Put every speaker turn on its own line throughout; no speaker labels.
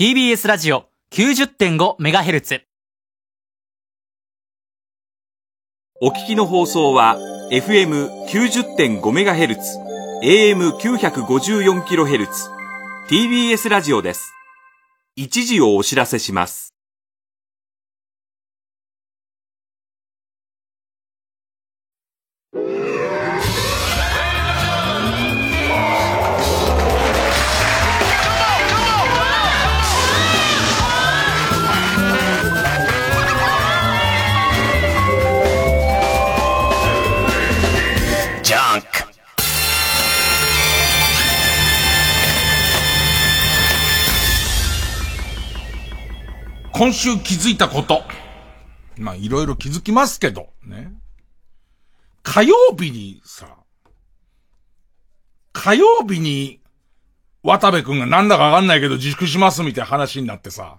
TBS ラジオ 90.5MHz。
お聞きの放送は FM90.5MHz、AM954kHz、TBS ラジオです。一時をお知らせします。
今週気づいたこと。まあ、いろいろ気づきますけど、ね。火曜日にさ、火曜日に、渡部くんがなんだかわかんないけど自粛しますみたいな話になってさ、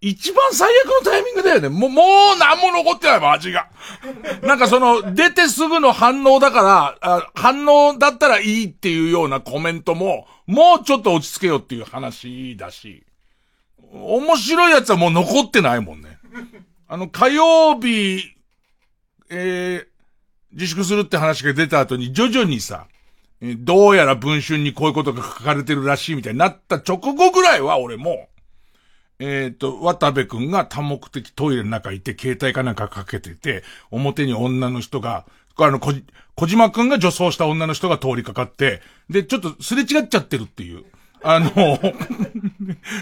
一番最悪のタイミングだよね。もう、もう何も残ってないもん、味が。なんかその、出てすぐの反応だから、反応だったらいいっていうようなコメントも、もうちょっと落ち着けよっていう話だし、面白いやつはもう残ってないもんね。あの、火曜日、えー、自粛するって話が出た後に徐々にさ、どうやら文春にこういうことが書かれてるらしいみたいになった直後ぐらいは俺も、えっ、と、渡部くんが多目的トイレの中いて、携帯かなんかかけてて、表に女の人が、あの、小島くんが女装した女の人が通りかかって、で、ちょっとすれ違っちゃってるっていう。あの、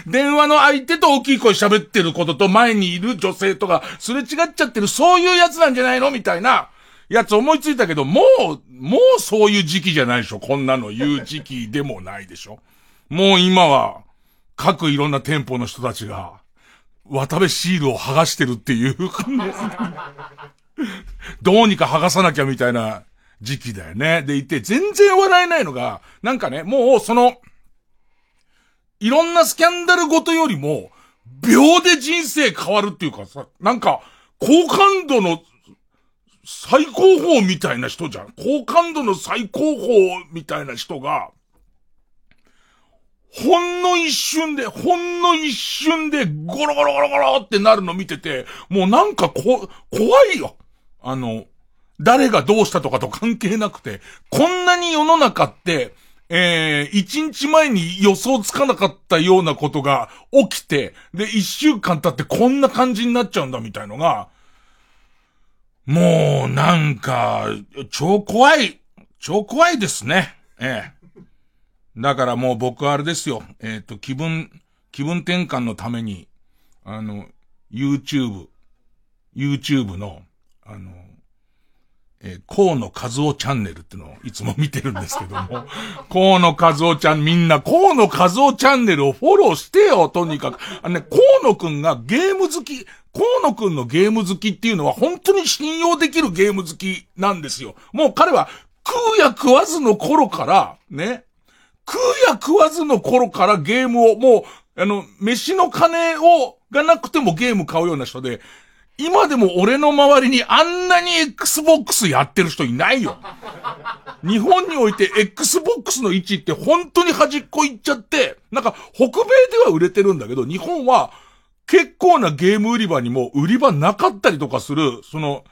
電話の相手と大きい声喋ってることと前にいる女性とかすれ違っちゃってる、そういうやつなんじゃないのみたいなやつ思いついたけど、もう、もうそういう時期じゃないでしょこんなの言う時期でもないでしょもう今は、各いろんな店舗の人たちが、渡部シールを剥がしてるっていう感じ、どうにか剥がさなきゃみたいな時期だよね。でいて、全然笑えないのが、なんかね、もうその、いろんなスキャンダルごとよりも、秒で人生変わるっていうかさ、なんか、好感度の最高峰みたいな人じゃん。好感度の最高峰みたいな人が、ほんの一瞬で、ほんの一瞬でゴロゴロゴロゴロってなるの見てて、もうなんかこ、怖いよ。あの、誰がどうしたとかと関係なくて、こんなに世の中って、えー、一日前に予想つかなかったようなことが起きて、で、一週間経ってこんな感じになっちゃうんだみたいのが、もう、なんか、超怖い、超怖いですね。ええ。だからもう僕はあれですよ。えっ、と、気分、気分転換のために、あの、YouTube、YouTube の、あの、えー河野和夫チャンネルっていうのをいつも見てるんですけども、河野和夫ちゃん、みんな河野和夫チャンネルをフォローしてよ、とにかく。あのね、河野くんがゲーム好き、河野くんのゲーム好きっていうのは本当に信用できるゲーム好きなんですよ。もう彼は食うや食わずの頃から、ね、食うや食わずの頃からゲームを、もう、あの、飯の金を、がなくてもゲーム買うような人で、今でも俺の周りにあんなに Xbox やってる人いないよ。日本において Xbox の位置って本当に端っこ行っちゃって、なんか北米では売れてるんだけど、日本は結構なゲーム売り場にも売り場なかったりとかする、その、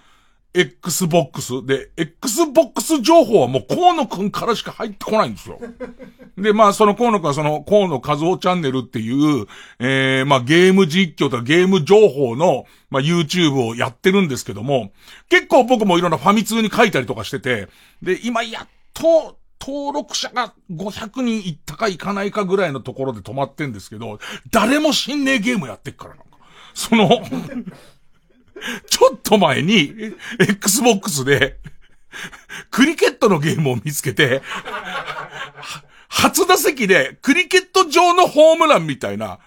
Xbox で、Xbox 情報はもう河野くんからしか入ってこないんですよ。で、まあ、その河野くんはその河野和夫チャンネルっていう、えー、まあ、ゲーム実況とかゲーム情報の、まあ、YouTube をやってるんですけども、結構僕もいろんなファミ通に書いたりとかしてて、で、今やっと、登録者が500人いったかいかないかぐらいのところで止まってんですけど、誰も心霊ゲームやってっからなんか。その、ちょっと前に、Xbox で、クリケットのゲームを見つけて、初打席で、クリケット上のホームランみたいな、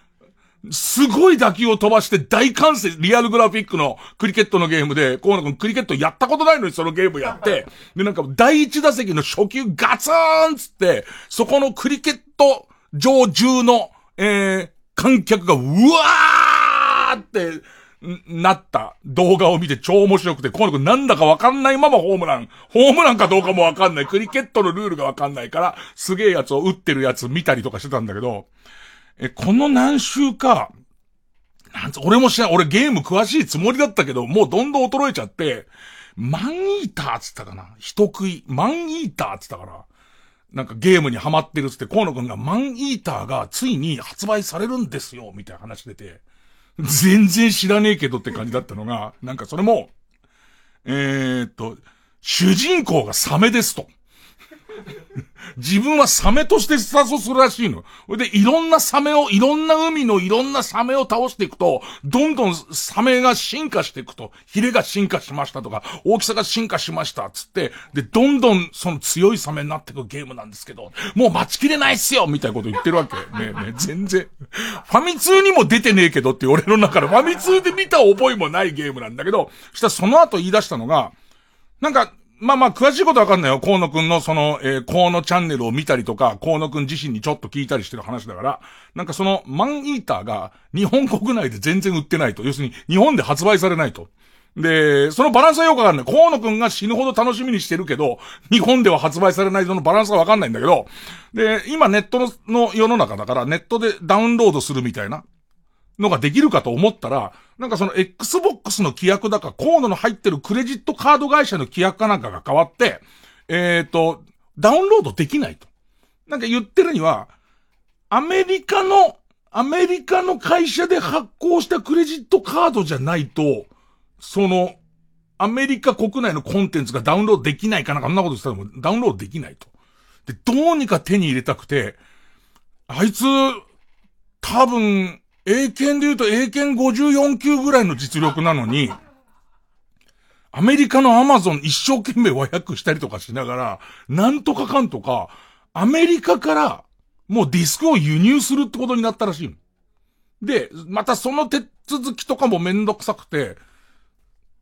すごい打球を飛ばして大歓声、リアルグラフィックのクリケットのゲームで、河野くんクリケットやったことないのにそのゲームやって、で、なんか第一打席の初球ガツーンつって、そこのクリケット上中の、えー、観客がうわーって、なった動画を見て超面白くて、河野くんなんだかわかんないままホームラン、ホームランかどうかもわかんない、クリケットのルールがわかんないから、すげえやつを打ってるやつ見たりとかしてたんだけど、え、この何週か、なんつ、俺も知らん、俺ゲーム詳しいつもりだったけど、もうどんどん衰えちゃって、マンイーターっつったかな人食い。マンイーターっつったから。なんかゲームにハマってるっつって、河野くんがマンイーターがついに発売されるんですよ、みたいな話出て、全然知らねえけどって感じだったのが、なんかそれも、えー、っと、主人公がサメですと。自分はサメとしてスタートするらしいの。で、いろんなサメを、いろんな海のいろんなサメを倒していくと、どんどんサメが進化していくと、ヒレが進化しましたとか、大きさが進化しましたつって、で、どんどんその強いサメになっていくゲームなんですけど、もう待ちきれないっすよみたいなこと言ってるわけ。ねえねえ、全然。ファミ通にも出てねえけどって俺の中でファミ通で見た覚えもないゲームなんだけど、したらその後言い出したのが、なんか、まあまあ、詳しいことわかんないよ。河野くんのその、えー、河野チャンネルを見たりとか、河野くん自身にちょっと聞いたりしてる話だから、なんかその、マンイーターが日本国内で全然売ってないと。要するに、日本で発売されないと。で、そのバランスはよくわかんない。河野くんが死ぬほど楽しみにしてるけど、日本では発売されないそのバランスはわかんないんだけど、で、今ネットの世の中だから、ネットでダウンロードするみたいなのができるかと思ったら、なんかその Xbox の規約だか、コードの入ってるクレジットカード会社の規約かなんかが変わって、えっ、ー、と、ダウンロードできないと。なんか言ってるには、アメリカの、アメリカの会社で発行したクレジットカードじゃないと、その、アメリカ国内のコンテンツがダウンロードできないかなんか、そんなこと言ったらダウンロードできないと。で、どうにか手に入れたくて、あいつ、多分、英検で言うと英検54級ぐらいの実力なのに、アメリカのアマゾン一生懸命和訳したりとかしながら、なんとかかんとか、アメリカからもうディスクを輸入するってことになったらしいで、またその手続きとかもめんどくさくて、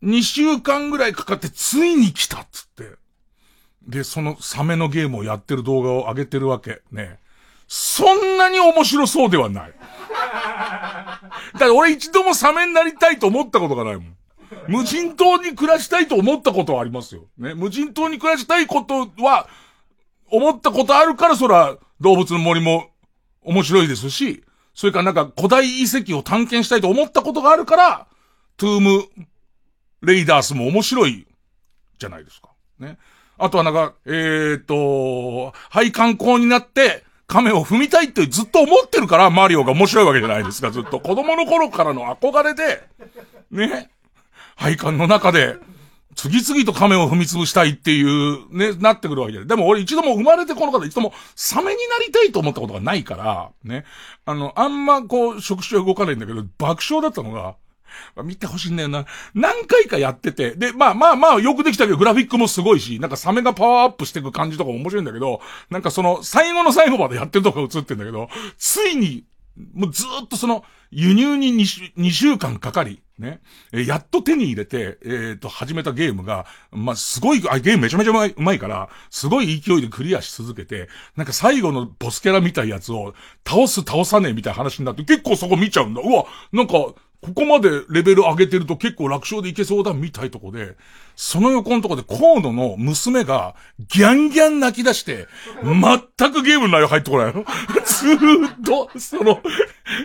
2週間ぐらいかかってついに来たっつって。で、そのサメのゲームをやってる動画を上げてるわけ。ね。そんなに面白そうではない。だから俺一度もサメになりたいと思ったことがないもん。無人島に暮らしたいと思ったことはありますよ。ね。無人島に暮らしたいことは、思ったことあるからそら、動物の森も面白いですし、それからなんか古代遺跡を探検したいと思ったことがあるから、トゥームレイダースも面白いじゃないですか。ね。あとはなんか、えー、っと、配管工になって、亀を踏みたいってずっと思ってるから、マリオが面白いわけじゃないですか、ずっと。子供の頃からの憧れで、ね、配管の中で、次々と亀を踏み潰したいっていう、ね、なってくるわけで。でも俺一度も生まれてこの方一度もサメになりたいと思ったことがないから、ね。あの、あんまこう、触手は動かないんだけど、爆笑だったのが、見てほしいんだよな。何回かやってて、で、まあまあまあよくできたけど、グラフィックもすごいし、なんかサメがパワーアップしていく感じとかも面白いんだけど、なんかその、最後の最後までやってるとこ映ってんだけど、ついに、もうずっとその、輸入に 2, 週2週間かかり、ね。えやっと手に入れて、えっ、ー、と、始めたゲームが、まあ、すごい、あ、ゲームめちゃめちゃうまい、うまいから、すごい勢いでクリアし続けて、なんか最後のボスキャラみたいやつを、倒す倒さねえみたいな話になって、結構そこ見ちゃうんだ。うわ、なんか、ここまでレベル上げてると結構楽勝でいけそうだみたいとこで、その横のとこでコードの娘がギャンギャン泣き出して、全くゲームの内容入ってこないの。ずーっと、その、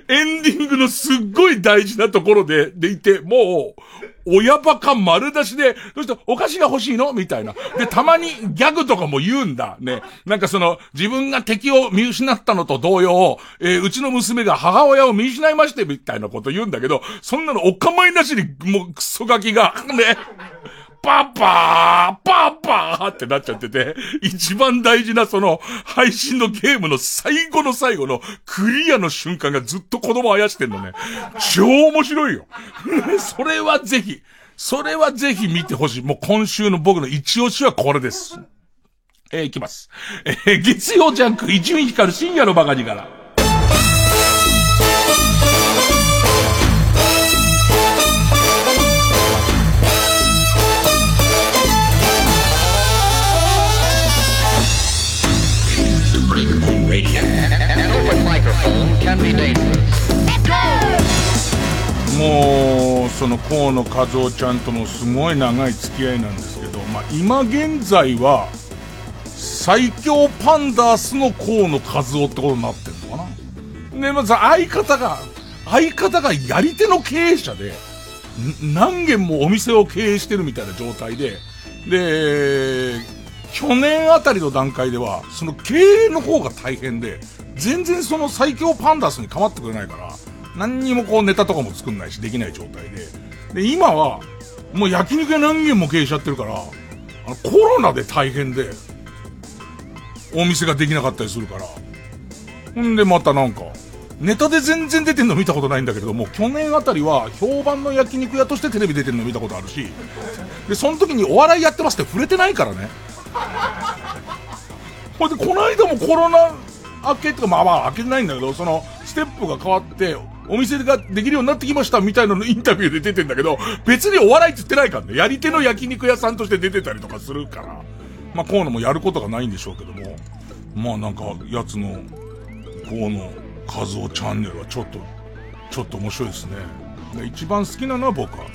エンディングのすっごい大事なところで、でいて、もう、親バカ丸出しで、どうしてお菓子が欲しいの？みたいな。で、たまにギャグとかも言うんだ。ね。なんかその、自分が敵を見失ったのと同様、えー、うちの娘が母親を見失いまして、みたいなこと言うんだけど、そんなのお構いなしに、もうクソガキが、ね。パパーパパーってなっちゃってて、一番大事なその配信のゲームの最後の最後のクリアの瞬間がずっと子供あやしてんのね。超面白いよ。それはぜひ、それはぜひ見てほしい。もう今週の僕の一押しはこれです。えー、いきます。えー、月曜ジャンク、一味光深夜のバカ力から。もう、その河野和夫ちゃんとのすごい長い付き合いなんですけど、まあ今現在は、最強パンダースの河野和夫ってことになってるのかな。で、まず相方が、相方がやり手の経営者で、何軒もお店を経営してるみたいな状態で、で、去年あたりの段階では、その経営の方が大変で、全然その最強パンダスに構ってくれないから、何にもこうネタとかも作んないし、できない状態で。で、今は、もう焼肉屋何軒も経営しちゃってるから、あのコロナで大変で、お店ができなかったりするから。んでまたなんか、ネタで全然出てんの見たことないんだけれども、去年あたりは評判の焼肉屋としてテレビ出てんの見たことあるし、で、その時にお笑いやってますって触れてないからね。ほいで、この間もコロナ明けとか、まあまあ明けてないんだけど、その、ステップが変わって、お店ができるようになってきましたみたいなのインタビューで出てんだけど、別にお笑いって言ってないからね。やり手の焼肉屋さんとして出てたりとかするから。まあ、こうのもやることがないんでしょうけども。まあなんか、やつの、こうの、画像チャンネルはちょっと、ちょっと面白いですね。一番好きなのは僕は、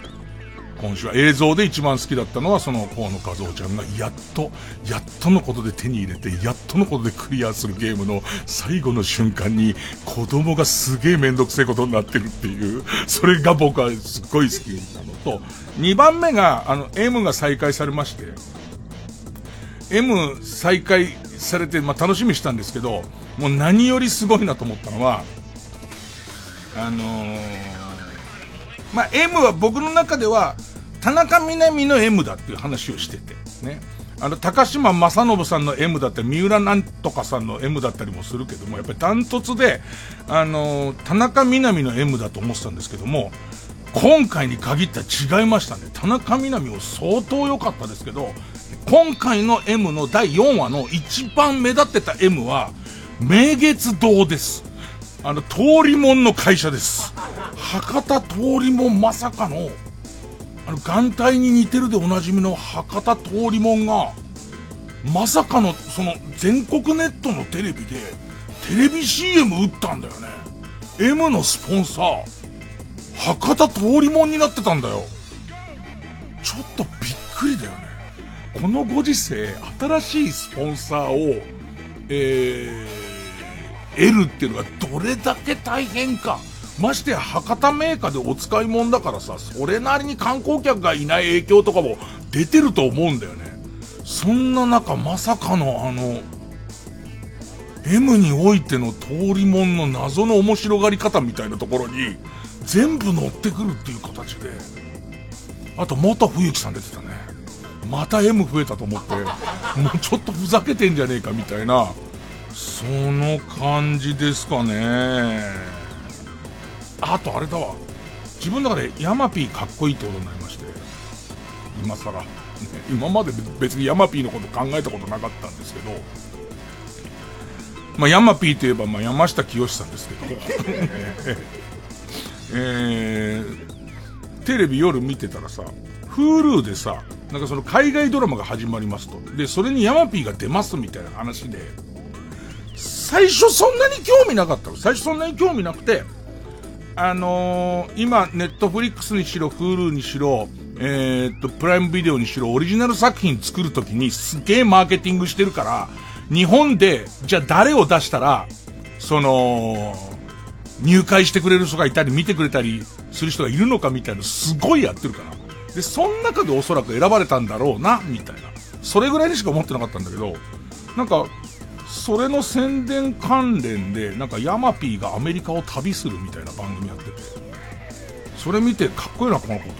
今週は映像で一番好きだったのはその河野和夫ちゃんがやっと、やっとのことで手に入れて、やっとのことでクリアするゲームの最後の瞬間に子供がすげえめんどくせえことになってるっていう、それが僕はすっごい好きなのと、2番目が、あの、M が再開されまして、M 再開されて、まあ、楽しみしたんですけど、もう何よりすごいなと思ったのは、あのー、まあ、M は僕の中では、田中みな実の M だっていう話をしてて、ね。あの、高島正信さんの M だったり、三浦なんとかさんの M だったりもするけども、やっぱりダントツで、あの田中みな実の M だと思ってたんですけども、今回に限っては違いましたね。田中みな実も相当良かったですけど、今回の M の第4話の一番目立ってた M は、明月堂です。あの、通りもんの会社です。博多通りもまさかの、あの、眼帯に似てるでおなじみの博多通りもんが、まさかの、その、全国ネットのテレビで、テレビ CM 打ったんだよね。M のスポンサー、博多通りもんになってたんだよ。ちょっとびっくりだよね。このご時世、新しいスポンサーを、えー、得るっていうのがどれだけ大変か。ましてや博多メーカーでお使い物だからさ、それなりに観光客がいない影響とかも出てると思うんだよね。そんな中、まさかのあの、M においての通りもんの謎の面白がり方みたいなところに、全部乗ってくるっていう形で。あと、元冬木さん出てたね。また M 増えたと思って、もうちょっとふざけてんじゃねえかみたいな、その感じですかね。あとあれだわ。自分の中でヤマピーかっこいいってことになりまして、今更、今まで別にヤマピーのこと考えたことなかったんですけど、まあ、ヤマピーといえば、まあ、山下清さんですけど、えー、テレビ夜見てたらさ、Hulu でさ、なんかその海外ドラマが始まりますと。で、それにヤマピーが出ますみたいな話で、最初そんなに興味なかったの。最初そんなに興味なくて、あのー、今、ネットフリックスにしろ、Hulu にしろ、えー、っと、プライムビデオにしろ、オリジナル作品作るときにすげえマーケティングしてるから、日本で、じゃあ誰を出したら、その、入会してくれる人がいたり、見てくれたりする人がいるのかみたいな、すごいやってるから。で、その中でおそらく選ばれたんだろうな、みたいな。それぐらいにしか思ってなかったんだけど、なんか、それの宣伝関連で、なんかヤマピーがアメリカを旅するみたいな番組やってて、それ見てかっこいいな、この子と思っ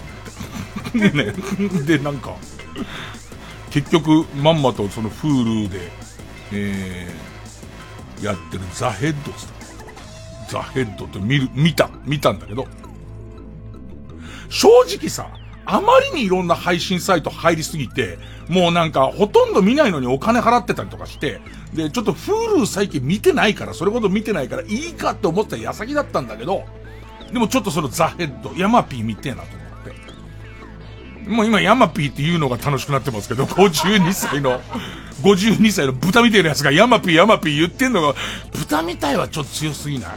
て。でね、で、なんか、結局、まんまとその Hulu で、えー、やってるザ・ヘッドさん。ザ・ヘッドって見る、見た、見たんだけど、正直さ、あまりにいろんな配信サイト入りすぎて、もうなんかほとんど見ないのにお金払ってたりとかして、で、ちょっと Hulu 最近見てないから、それほど見てないからいいかって思った矢先だったんだけど、でもちょっとそのザ・ヘッド、ヤマピー見てえなと思って。もう今ヤマピーって言うのが楽しくなってますけど、52歳の、52歳の豚みたいなやつがヤマピーヤマピー言ってんのが、豚みたいはちょっと強すぎない？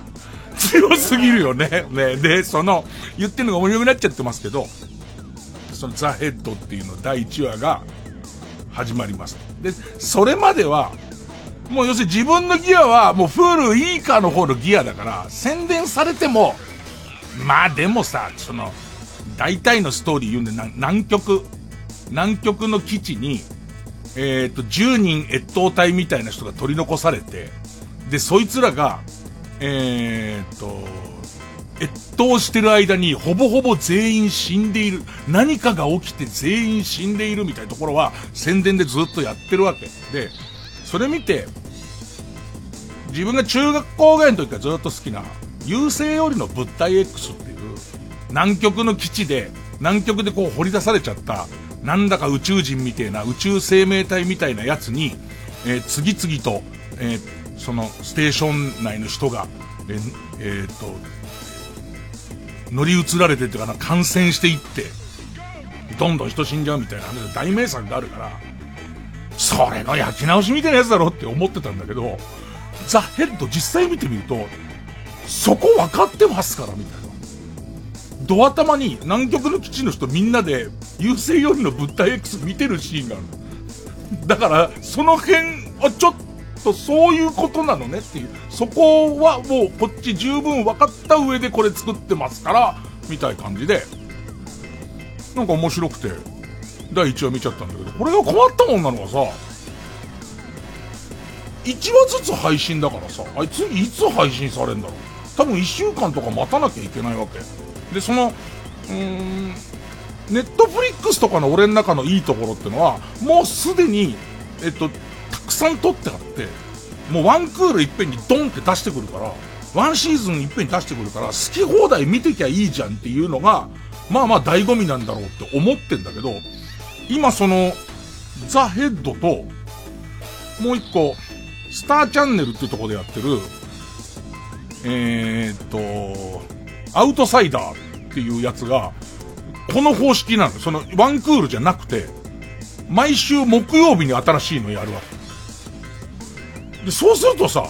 強すぎるよね。ね。で、その、言ってんのが面白くなっちゃってますけど、そのザ・ヘッドっていうの第1話が始まります。で、それまでは、もう要するに自分のギアはもうフールいいかの方のギアだから、宣伝されても、まあでもさ、その、大体のストーリー言うんで、南極、南極の基地に、えっ、ー、と、10人越冬隊みたいな人が取り残されて、で、そいつらが、えっ、ー、と、越冬してる間にほぼほぼ全員死んでいる。何かが起きて全員死んでいるみたいなところは宣伝でずっとやってるわけ。で、それ見て、自分が中学校ぐらいの時からずっと好きな、優勢よりの物体 X っていう、南極の基地で、南極でこう掘り出されちゃった、なんだか宇宙人みたいな、宇宙生命体みたいなやつに、えー、次々と、えー、そのステーション内の人が、えー、えー、っと、乗り移られてっていうかな、感染していって、どんどん人死んじゃうみたいな話大名作があるから、それの焼き直しみたいなやつだろって思ってたんだけど、ザ・ヘッド実際見てみると、そこ分かってますから、みたいな。ドア玉に南極の基地の人みんなで、優勢よりの物体 X 見てるシーンがある。だから、その辺はちょっとそういうことなのねっていう。そこはもうこっち十分分かった上でこれ作ってますから、みたい感じで、なんか面白くて、第1話見ちゃったんだけど、これが困ったもんなのがさ、1話ずつ配信だからさ、あい次いつ配信されるんだろう。多分1週間とか待たなきゃいけないわけ。で、その、うーん、ネットフリックスとかの俺の中のいいところってのは、もうすでに、えっと、たくさん撮ってあって、もうワンクールいっぺんにドンって出してくるから、ワンシーズンいっぺんに出してくるから、好き放題見てきゃいいじゃんっていうのが、まあまあ醍醐味なんだろうって思ってんだけど、今その、ザ・ヘッドと、もう一個、スターチャンネルっていうとこでやってる、えー、っと、アウトサイダーっていうやつが、この方式なの。その、ワンクールじゃなくて、毎週木曜日に新しいのやるわけ。で、そうするとさ、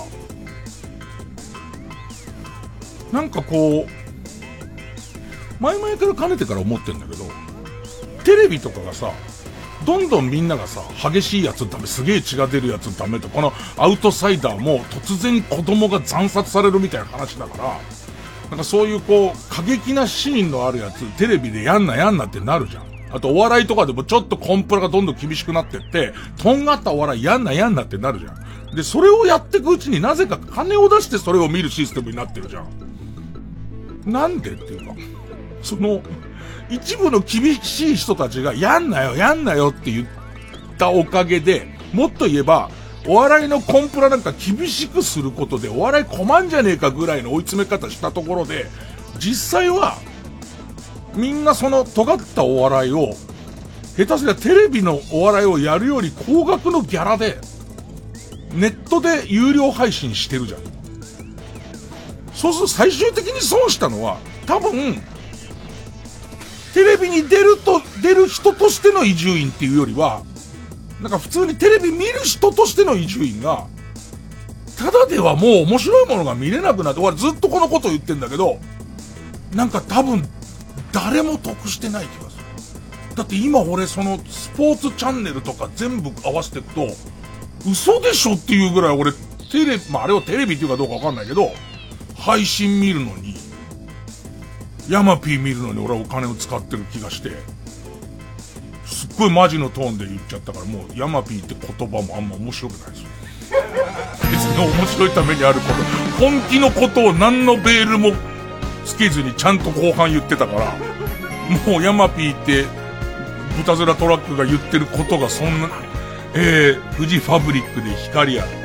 なんかこう、前々からかねてから思ってんだけど、テレビとかがさ、どんどんみんながさ、激しいやつダメ、すげえ血が出るやつダメと、このアウトサイダーも突然子供が惨殺されるみたいな話だから、なんかそういうこう、過激なシーンのあるやつ、テレビでやんなやんなってなるじゃん。あとお笑いとかでもちょっとコンプラがどんどん厳しくなってって、とんがったお笑いやんなやんなってなるじゃん。で、それをやっていくうちになぜか金を出してそれを見るシステムになってるじゃん。なんでっていうか、その、一部の厳しい人たちが、やんなよ、やんなよって言ったおかげで、もっと言えば、お笑いのコンプラなんか厳しくすることで、お笑い困んじゃねえかぐらいの追い詰め方したところで、実際は、みんなその尖ったお笑いを、下手すりゃテレビのお笑いをやるより高額のギャラで、ネットで有料配信してるじゃん。そうすると最終的に損したのは、多分、テレビに出ると、出る人としての伊集院っていうよりは、なんか普通にテレビ見る人としての伊集院が、ただではもう面白いものが見れなくなって、俺ずっとこのこと言ってんだけど、なんか多分、誰も得してない気がする。だって今俺そのスポーツチャンネルとか全部合わせていくと、嘘でしょっていうぐらい俺、テレビ、まああれをテレビっていうかどうかわかんないけど、配信見るのに、ヤマピー見るのに俺はお金を使ってる気がして、すっごいマジのトーンで言っちゃったから、もうヤマピーって言葉もあんま面白くないですよ。別に面白いためにあること、本気のことを何のベールもつけずにちゃんと後半言ってたから、もうヤマピーって、豚面トラックが言ってることがそんな、えー、富士ファブリックで光ある。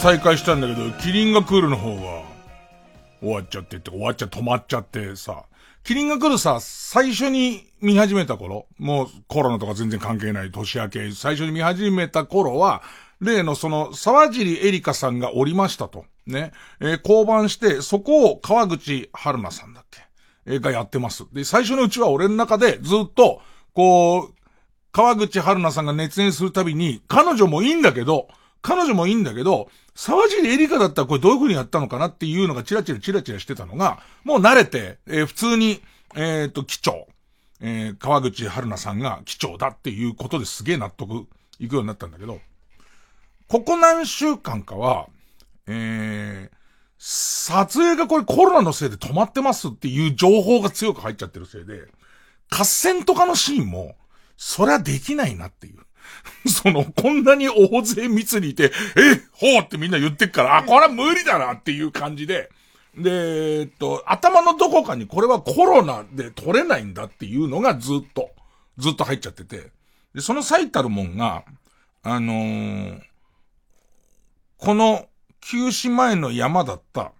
再開したんだけど、キリンが来るの方が終わっちゃってって、終わっちゃ、止まっちゃってさ。キリンが来るさ、最初に見始めた頃、もうコロナとか全然関係ない年明け、最初に見始めた頃は、例のその、沢尻エリカさんがおりましたと。ね。えー降板して、そこを川口春奈さんだっけ？えーがやってます。で、最初のうちは俺の中でずっと、こう、川口春奈さんが熱演するたびに、彼女もいいんだけど、彼女もいいんだけど、沢尻エリカだったらこれどういう風にやったのかなっていうのがチラチラチラチラしてたのが、もう慣れて、えー普通に、えっ、と、機長、えー川口春奈さんが機長だっていうことですげえ納得いくようになったんだけど、ここ何週間かは、えー、撮影がこれコロナのせいで止まってますっていう情報が強く入っちゃってるせいで、合戦とかのシーンも、そりゃできないなっていう。その、こんなに大勢密にいて、え、ほうってみんな言ってっから、あ、これは無理だなっていう感じで、で、えっと、頭のどこかにこれはコロナで取れないんだっていうのがずっと、ずっと入っちゃってて、で、その最たるもんが、あのーこの、休止前の山だった、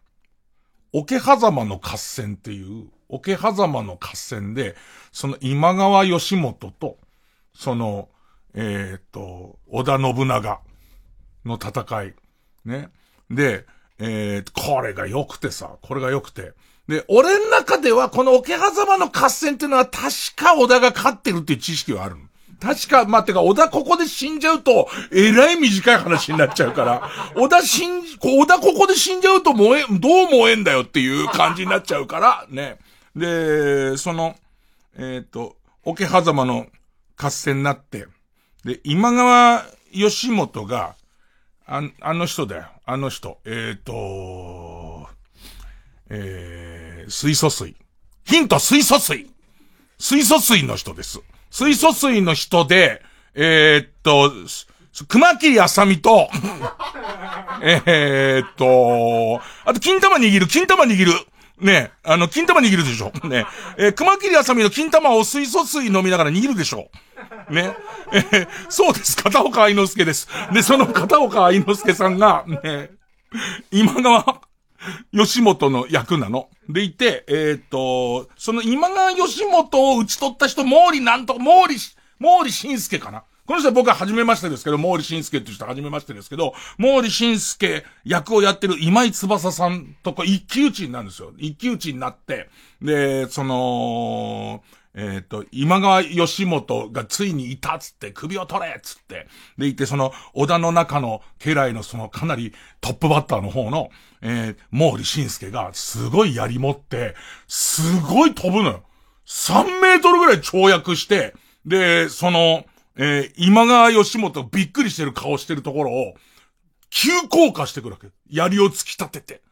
桶狭間の合戦っていう、桶狭間の合戦で、その今川義元と、その、えっ、と、織田信長の戦い。ね。で、えー、これが良くてさ、これが良くて。で、俺の中ではこの桶狭間の合戦っていうのは確か織田が勝ってるっていう知識はあるの。確か、まあ、てか、織田ここで死んじゃうと、えらい短い話になっちゃうから、織田死ん、こ織田ここで死んじゃうと燃え、どう燃えんだよっていう感じになっちゃうから、ね。で、その、えっ、と、桶狭間の合戦になって、で、今川義元が、ああの人だよ。あの人。えっ、と、えー、水素水。ヒント、水素水。水素水の人です。水素水の人で、えー、っと、熊切あさみと、えーっと、あと、金玉握る、金玉握る。ねあの、金玉握るでしょ。ねえー熊切あさみの金玉を水素水飲みながら握るでしょ。ね。えーそうです。片岡愛之助です。で、その片岡愛之助さんが、ね、今川、吉本の役なの。でいて、えっ、と、その今川吉本を打ち取った人、毛利なんと、毛利、毛利晋介かな。この人は僕は初めましてですけど、毛利晋介っていう人は初めましてですけど、毛利晋介役をやってる今井翼さんとこ一騎打ちになるんですよ。一騎打ちになって、で、その、えっ、と、今川義元がついにいたっつって、首を取れっつって、でいて、その、織田の中の家来のそのかなりトップバッターの方の、えー、毛利晋介がすごい槍持って、すごい飛ぶのよ。3メートルぐらい跳躍して、で、その、えー今川義元びっくりしてる顔してるところを、急降下してくるわけ。槍を突き立てて。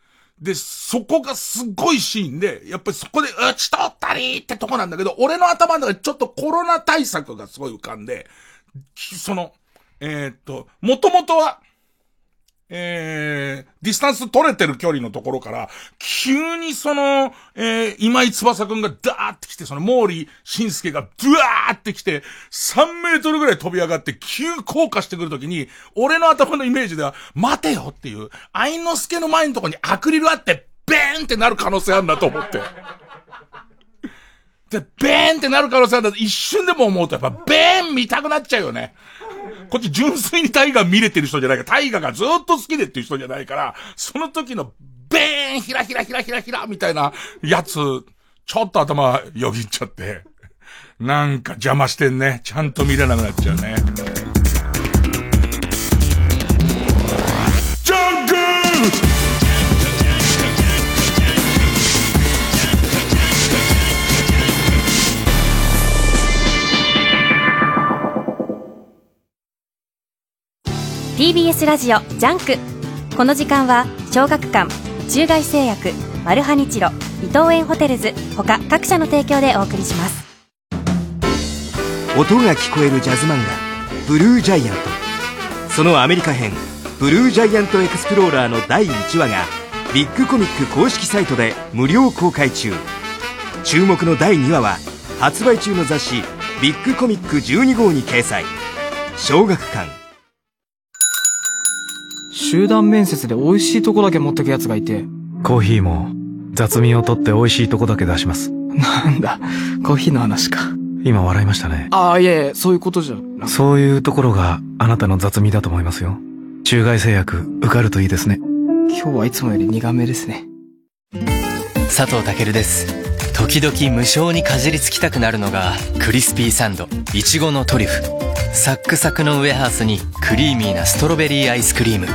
で、そこがすっごいシーンで、やっぱりそこで、打ち取ったりってとこなんだけど、俺の頭の中でちょっとコロナ対策がすごい浮かんで、その、えーっと、もともとは、えー、ディスタンス取れてる距離のところから、急にその、えー、今井翼くんがダーって来て、その毛利晋介がドゥワーって来て、3メートルぐらい飛び上がって急降下してくるときに、俺の頭のイメージでは、待てよっていう、愛之助の前のとこにアクリルあって、ベーンってなる可能性あるんだと思って。で、ベーンってなる可能性あるんだと一瞬でも思うと、やっぱベーン見たくなっちゃうよね。こっち純粋にタイガー見れてる人じゃないから、タイガーがずっと好きでっていう人じゃないから、その時のベベーンひらひらひらひらひらみたいなやつ、ちょっと頭よぎっちゃって、なんか邪魔してんね。ちゃんと見れなくなっちゃうね。
TBS ラジオジャンク。この時間は小学館中外製薬マルハニチロ伊藤園ホテルズ他各社の提供でお送りします。
音が聞こえるジャズ漫画「ブルージャイアント」そのアメリカ編「ブルージャイアントエクスプローラー」の第1話がビッグコミック公式サイトで無料公開中。注目の第2話は発売中の雑誌「ビッグコミック12号」に掲載。小学館。
集団面接で美味しいとこだけ持ってくやつがいて。
コーヒーも雑味を取って美味しいとこだけ出します。
なんだ。コーヒーの話か。
今笑いましたね。
ああいやいやそういうことじゃ
そういうところがあなたの雑味だと思いますよ。中外製薬受かるといいですね。
今日はいつもより苦めですね。
佐藤健です時々無性にかじりつきたくなるのがクリスピーサンドいちごのトリュフ。サックサクのウエハースにクリーミーなストロベリーアイスクリーム。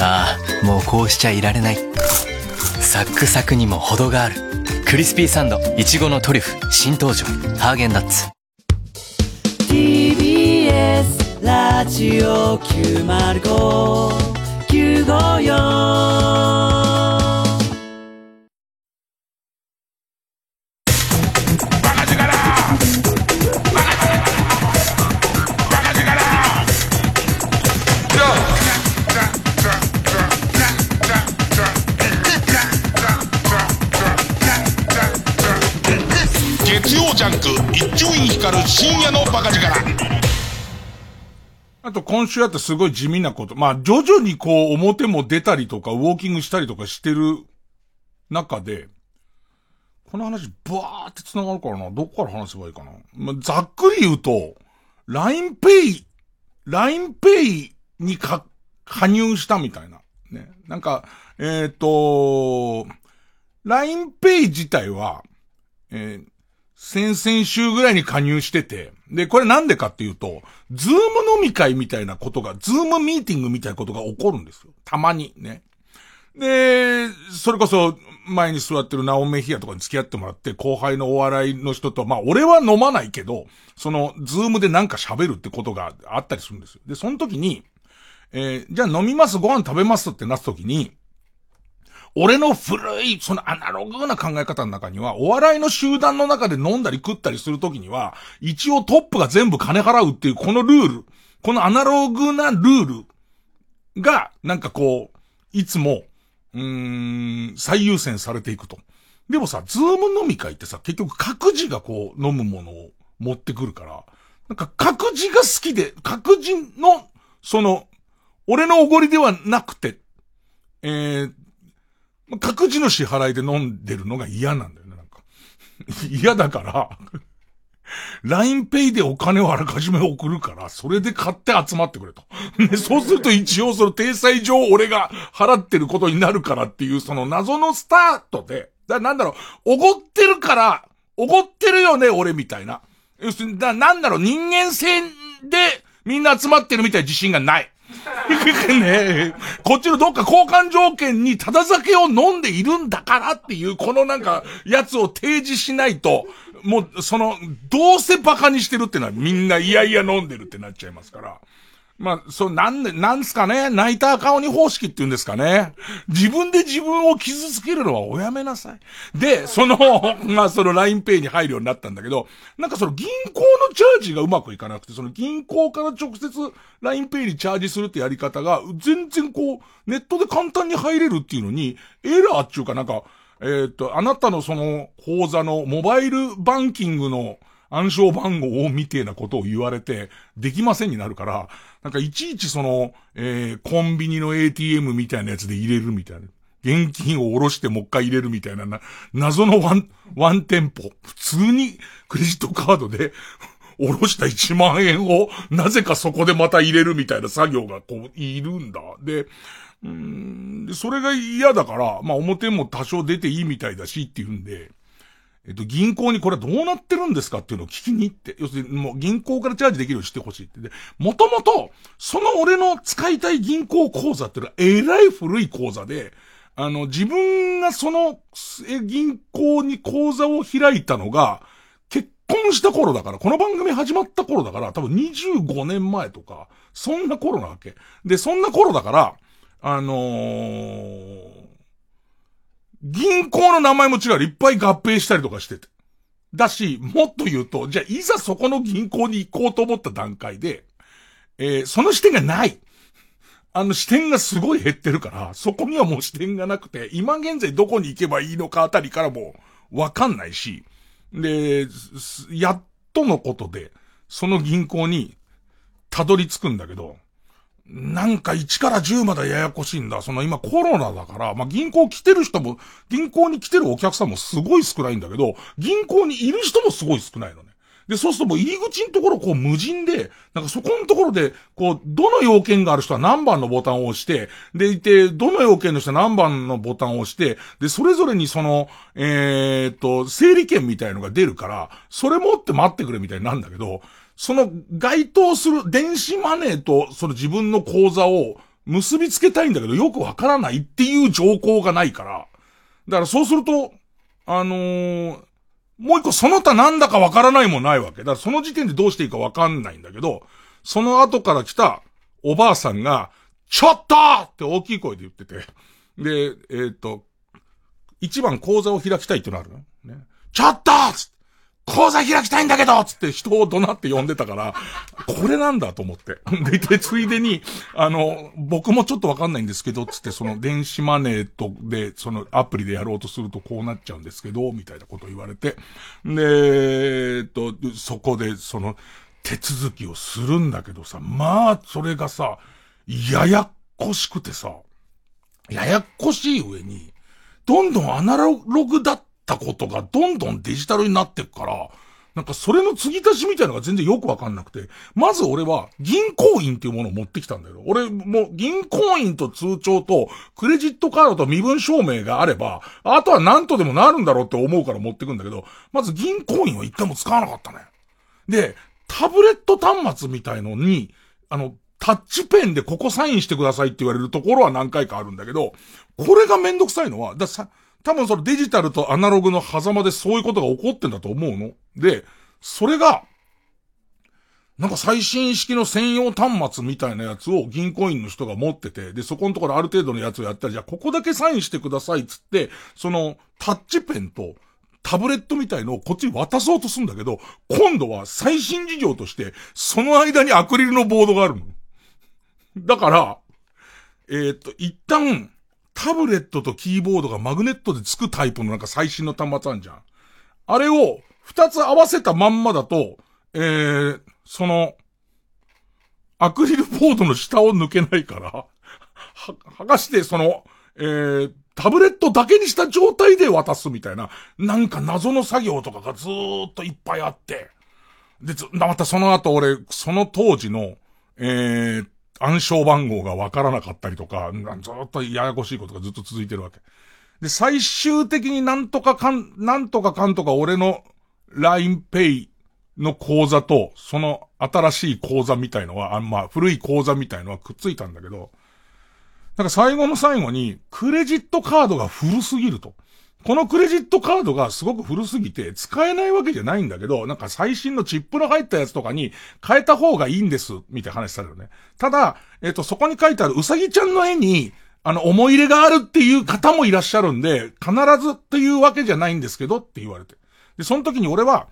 ああもうこうしちゃいられない。サックサクにも程がある。クリスピーサンドいちごのトリュフ。新登場。ハーゲンダッツ。
TBS ラジオ905954
一丁院光る深夜のバカ力。あと今週あってすごい地味なこと。まあ徐々にこう表も出たりとかウォーキングしたりとかしてる中で、この話バーって繋がるからな。どこから話せばいいかな。まあ、ざっくり言うと、LINEPay、LINEPay にか、加入したみたいな。ね。なんか、えっ、と、LINEPay 自体は、えー先々週ぐらいに加入してて、で、これなんでかっていうと、ズーム飲み会みたいなことが、ズームミーティングみたいなことが起こるんですよ。たまにね。で、それこそ、前に座ってるナオメヒアとかに付き合ってもらって、後輩のお笑いの人と、まあ、俺は飲まないけど、その、ズームでなんか喋るってことがあったりするんですよ。で、その時に、えーじゃあ飲みます、ご飯食べますってなった時に、俺の古い、そのアナログな考え方の中には、お笑いの集団の中で飲んだり食ったりするときには、一応トップが全部金払うっていうこのルール、このアナログなルールが、なんかこう、いつも、うーん、最優先されていくと。でもさ、ズーム飲み会ってさ、結局各自がこう、飲むものを持ってくるから、なんか各自が好きで、各自の、その、俺のおごりではなくて、えー、各自の支払いで飲んでるのが嫌なんだよね、なんか。嫌だから、LINEPay でお金をあらかじめ送るから、それで買って集まってくれと。でそうすると一応その体裁上俺が払ってることになるからっていうその謎のスタートで、だなんだろう、おごってるから、おごってるよね、俺みたいな。要するに、だなんだろう、人間性でみんな集まってるみたいな自信がない。ねこっちのどっか交換条件にただ酒を飲んでいるんだからっていう、このなんか、やつを提示しないと、もう、その、どうせ馬鹿にしてるってのはみんないやいや飲んでるってなっちゃいますから。まあ、そう、なんで、なんすかね泣いた顔に方式って言うんですかね自分で自分を傷つけるのはおやめなさい。で、その、まあ、その LINEPay に入るようになったんだけど、なんかその銀行のチャージがうまくいかなくて、その銀行から直接 LINEPay にチャージするってやり方が、全然こう、ネットで簡単に入れるっていうのに、エラーっていうかなんか、えっ、と、あなたのその、口座のモバイルバンキングの暗証番号をみてえなことを言われて、できませんになるから、なんかいちいちその、えー、コンビニの ATM みたいなやつで入れるみたいな。現金を下ろしてもう一回入れるみたいなな、謎のワン、ワンテンポ。普通にクレジットカードで、下ろした1万円を、なぜかそこでまた入れるみたいな作業がこう、いるんだ。で、うん、それが嫌だから、まあ表も多少出ていいみたいだしっていうんで、えっと、銀行にこれはどうなってるんですかっていうのを聞きに行って、要するにもう銀行からチャージできるようにしてほしいって。で、もともと、その俺の使いたい銀行口座っていうのは、えらい古い口座で、あの、自分がその、銀行に口座を開いたのが、結婚した頃だから、この番組始まった頃だから、多分25年前とか、そんな頃なわけ。で、そんな頃だから、あのー、銀行の名前も違う。いっぱい合併したりとかしてて。だし、もっと言うと、じゃあ、いざそこの銀行に行こうと思った段階で、えーその視点がない。あの視点がすごい減ってるから、そこにはもう視点がなくて、今現在どこに行けばいいのかあたりからもわかんないし、で、やっとのことで、その銀行にたどり着くんだけど、なんか1から10までややこしいんだ。その今コロナだから、まあ、銀行来てる人も、銀行に来てるお客さんもすごい少ないんだけど、銀行にいる人もすごい少ないのね。で、そうするともう入り口のところこう無人で、なんかそこのところで、こう、どの要件がある人は何番のボタンを押して、でいて、どの要件の人は何番のボタンを押して、で、それぞれにその、えーっと、整理券みたいのが出るから、それ持って待ってくれみたいになるんだけど、その該当する電子マネーとその自分の口座を結びつけたいんだけど、よくわからないっていう条項がないから、だからそうすると、あのーもう一個その他なんだかわからないもないわけ。だからその時点でどうしていいかわかんないんだけど、その後から来たおばあさんが、ちょっとって大きい声で言ってて。で、えっ、と、一番講座を開きたいってのあるのね。ちょっとつって講座開きたいんだけどつって人を怒鳴って呼んでたから、これなんだと思って。で、で、ついでに、あの、僕もちょっとわかんないんですけど、つってその電子マネーとで、そのアプリでやろうとするとこうなっちゃうんですけど、みたいなこと言われて。で、えっと、そこでその手続きをするんだけどさ、まあ、それがさ、ややっこしくてさ、ややっこしい上に、どんどんアナログだったことがどんどんデジタルになってくから、なんかそれの継ぎ足しみたいなのが全然よくわかんなくて、まず俺は銀行員っていうものを持ってきたんだよ。俺もう銀行員と通帳とクレジットカードと身分証明があれば、あとは何とでもなるんだろうって思うから持ってくんだけど、まず銀行員は一回も使わなかったね。で、タブレット端末みたいのに、あの、タッチペンでここサインしてくださいって言われるところは何回かあるんだけど、これがめんどくさいのは、ださ、多分そのデジタルとアナログの狭間でそういうことが起こってんだと思うの。で、それが、なんか最新式の専用端末みたいなやつを銀行員の人が持ってて、で、そこのところある程度のやつをやったら、じゃあここだけサインしてくださいっつって、そのタッチペンとタブレットみたいのをこっちに渡そうとするんだけど、今度は最新事情として、その間にアクリルのボードがあるの。だから、えっ、と、一旦、タブレットとキーボードがマグネットでつくタイプのなんか最新の端末あるじゃん。あれを二つ合わせたまんまだと、えー、その、アクリルボードの下を抜けないから、は、剥がしてその、えー、タブレットだけにした状態で渡すみたいな、なんか謎の作業とかがずーっといっぱいあって、で、またその後俺、その当時の、えー、暗証番号がわからなかったりとか、ずっとややこしいことがずっと続いてるわけ。で、最終的になんとかかん、なんとかかんとか俺の LINEPay の口座と、その新しい口座みたいのは、あまあ、古い口座みたいのはくっついたんだけど、なんか最後の最後に、クレジットカードが古すぎると。このクレジットカードがすごく古すぎて使えないわけじゃないんだけど、なんか最新のチップの入ったやつとかに変えた方がいいんです、みたいな話されるね。ただ、えっ、と、そこに書いてあるうさぎちゃんの絵に、あの、思い入れがあるっていう方もいらっしゃるんで、必ずっていうわけじゃないんですけどって言われて。で、その時に俺は、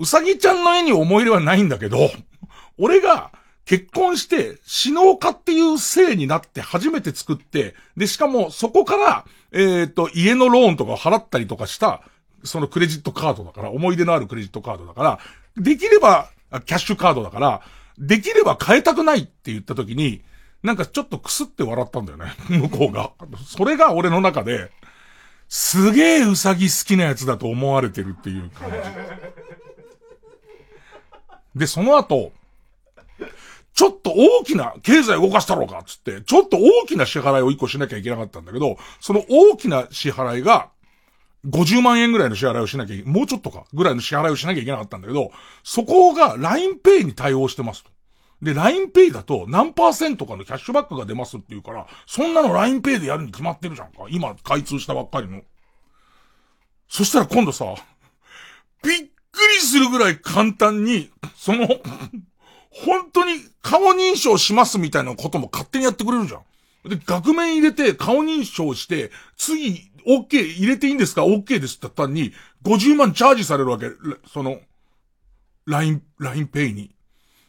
うさぎちゃんの絵に思い入れはないんだけど、俺が結婚して死のうかっていう性になって初めて作って、で、しかもそこから、えっ、と、家のローンとかを払ったりとかした、そのクレジットカードだから、思い出のあるクレジットカードだから、できれば、キャッシュカードだから、できれば変えたくないって言った時に、なんかちょっとくすって笑ったんだよね、向こうが。それが俺の中で、すげえウサギ好きなやつだと思われてるっていう感じ。で、その後、ちょっと大きな、経済動かしたろうか、つって、ちょっと大きな支払いを一個しなきゃいけなかったんだけど、その大きな支払いが、50万円ぐらいの支払いをしなきゃいけ、もうちょっとか、ぐらいの支払いをしなきゃいけなかったんだけど、そこが LINEPay に対応してますと。で、LINEPay だと何パーセントかのキャッシュバックが出ますっていうから、そんなの LINEPay でやるに決まってるじゃんか。今開通したばっかりの。そしたら今度さ、びっくりするぐらい簡単に、その、本当に顔認証しますみたいなことも勝手にやってくれるじゃん。で、額面入れて顔認証して、次、OK 入れていいんですか ?OK ですって言ったのに、50万チャージされるわけ。その、LINE、LINEPay に。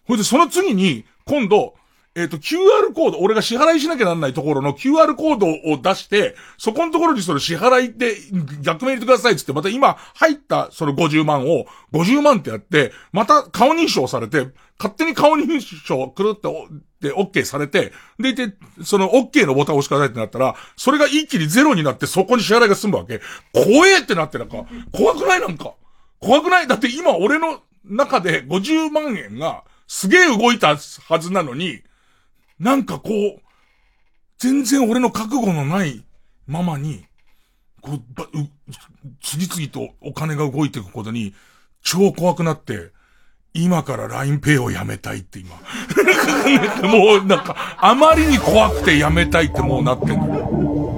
ほいで、その次に、今度、えっ、と、QR コード、俺が支払いしなきゃなんないところの QR コードを出して、そこのところにその支払いで逆面入れてくださいっつって、また今入ったその50万を、50万ってやって、また顔認証されて、勝手に顔認証くるってお、で、OK されて、で、で、その OK のボタンを押してくださいってなったら、それが一気にゼロになってそこに支払いが済むわけ。怖えってなってなんか、怖くないなんか。怖くないだって今俺の中で50万円がすげえ動いたはずなのに、なんかこう、全然俺の覚悟のないままに、こう、ば、う、次々とお金が動いていくことに、超怖くなって、今から LINEPay をやめたいって今。も うなんか、あまりに怖くてやめたいってもうなってんの。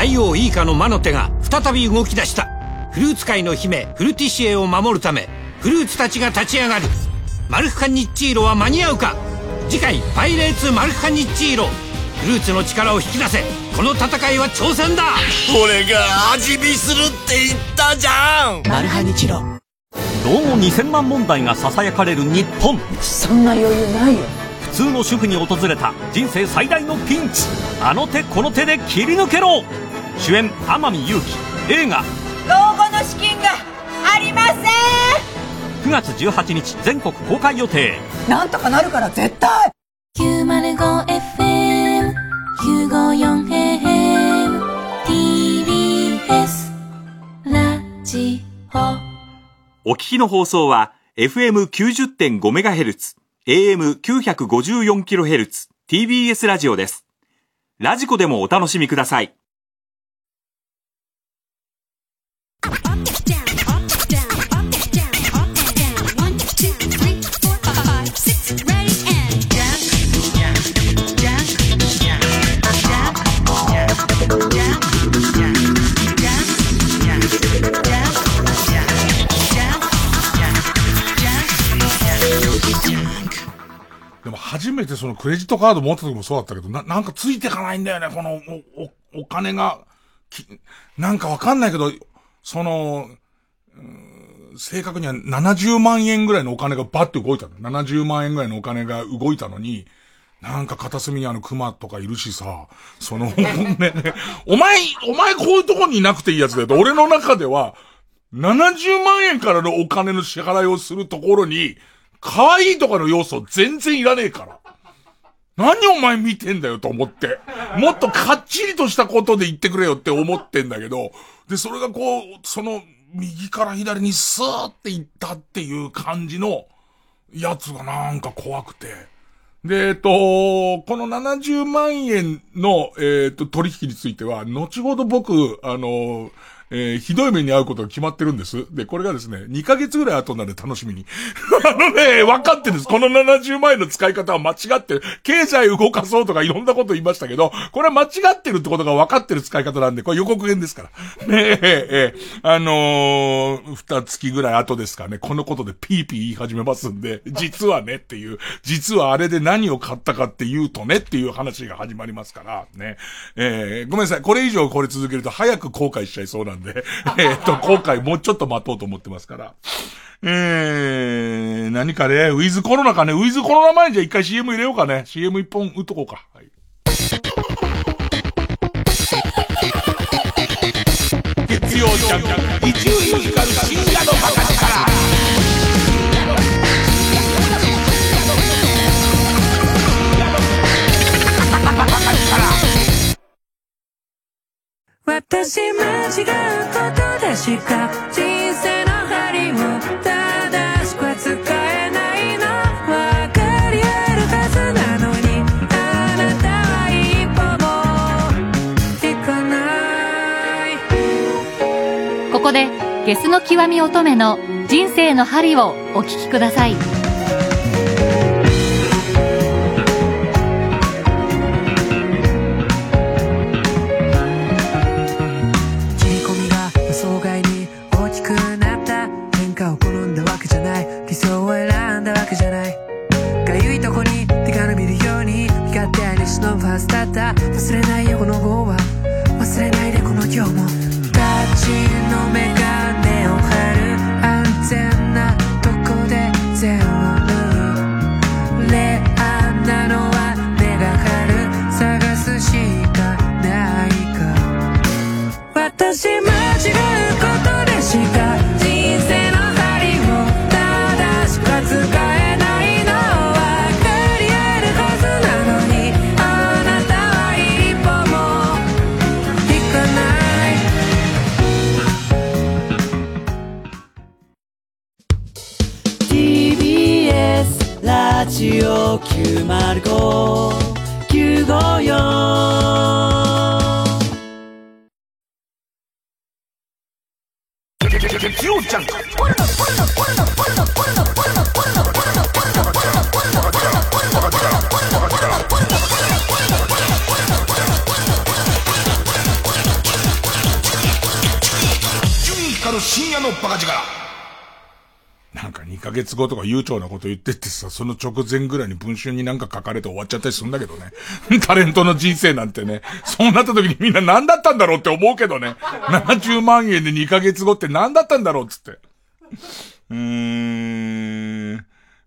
大王イーカの魔の手が再び動き出した。フルーツ界の姫フルティシエを守るためフルーツたちが立ち上がる。マルフカニッチーロは間に合うか。次回「パイレーツマルフカニッチーロ」フルーツの力を引き出せ。この戦いは挑戦だ。
俺が味見するって言ったじゃん。
マルハニチロ。
どうも2000万問題が囁かれる日本。
そんな余裕ないよ。
普通の主婦に訪れた人生最大のピンチ。あの手この手で切り抜けろ主演天海祐希。映画。
老後の資金がありません。
9月18日全国公開予定。
なんとかなるから絶対。
905FM954AM TBS ラジオ。
お聞きの放送は FM90.5MHz、AM954kHz、TBS ラジオです。ラジコでもお楽しみください。
初めてそのクレジットカード持った時もそうだったけど、な、なんかついてかないんだよね、この、お、お、お金が、き、なんかわかんないけど、その、正確には70万円ぐらいのお金がバッて動いたの。70万円ぐらいのお金が動いたのに、なんか片隅にあの熊とかいるしさ、その、ね、お前、お前こういうとこにいなくていいやつだよと。俺の中では、70万円からのお金の支払いをするところに、可愛いとかの要素全然いらねえから。何お前見てんだよと思って。もっとかっちりとしたことで言ってくれよって思ってんだけど、で、それがこう、その、右から左にスーっていったっていう感じのやつがなんか怖くて。で、えっと、この70万円の、えっと、取引については、後ほど僕、あの、えーひどい目に遭うことが決まってるんです。で、これがですね、2ヶ月ぐらい後なんで楽しみに。あのね、分かってるんです。この70万円の使い方は間違ってる。経済動かそうとかいろんなこと言いましたけど、これは間違ってるってことが分かってる使い方なんで、これ予告編ですから。ねえ、ええ、あのー、二月ぐらい後ですかね、このことでピーピー言い始めますんで、実はねっていう、実はあれで何を買ったかって言うとねっていう話が始まりますから、ね。えーごめんなさい。これ以上これ続けると早く後悔しちゃいそうなんで、で えっと、今回もうちょっと待とうと思ってますから。えー、何かね、ウィズコロナかね、ウィズコロナ前にじゃ一回 CM 入れようかね。CM 一本打っとこうか。はい。月曜日、一流ミュージカル深夜のバカ力。
私間違うことでしか人生の針を正しくは使えないの。わかり合えるはずなのに。あなたは一歩も。引かない。
ここでゲスの極み乙女の人生の針をお聞きください。
月後とか悠長なこと言ってってさ、その直前ぐらいに文春になんか書かれて終わっちゃったりするんだけどね。タレントの人生なんてね。そうなった時にみんな何だったんだろうって思うけどね。70万円で2ヶ月後って何だったんだろうっつって。うーん。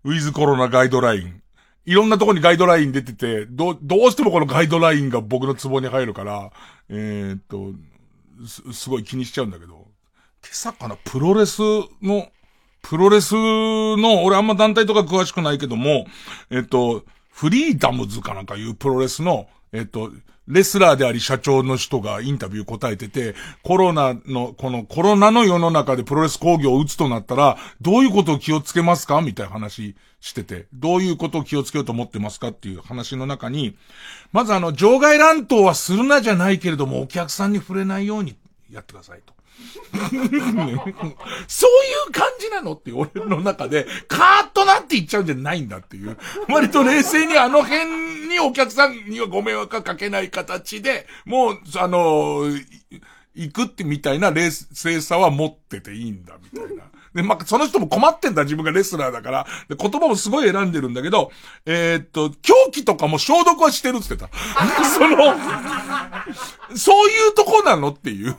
ウィズコロナガイドライン。いろんなとこにガイドライン出てて、どう、どうしてもこのガイドラインが僕のツボに入るから、えーっと、す、すごい気にしちゃうんだけど、今朝かな、プロレスの、プロレスの、俺あんま団体とか詳しくないけども、えっと、フリーダムズかなんかいうプロレスの、えっと、レスラーであり社長の人がインタビュー答えてて、コロナの、このコロナの世の中でプロレス工業を打つとなったら、どういうことを気をつけますか？みたいな話してて、どういうことを気をつけようと思ってますか？っていう話の中に、まずあの、場外乱闘はするなじゃないけれども、お客さんに触れないようにやってくださいと。そういう感じなのって俺の中で、カーッとなって言っちゃうんじゃないんだっていう。割と冷静にあの辺にお客さんにはご迷惑かけない形で、もう、あの、行くってみたいな冷静さは持ってていいんだ、みたいな。で、まあ、その人も困ってんだ、自分がレスラーだから。で、言葉もすごい選んでるんだけど、えーっと、狂気とかも消毒はしてるって言ってた。その、そういうとこなのっていう。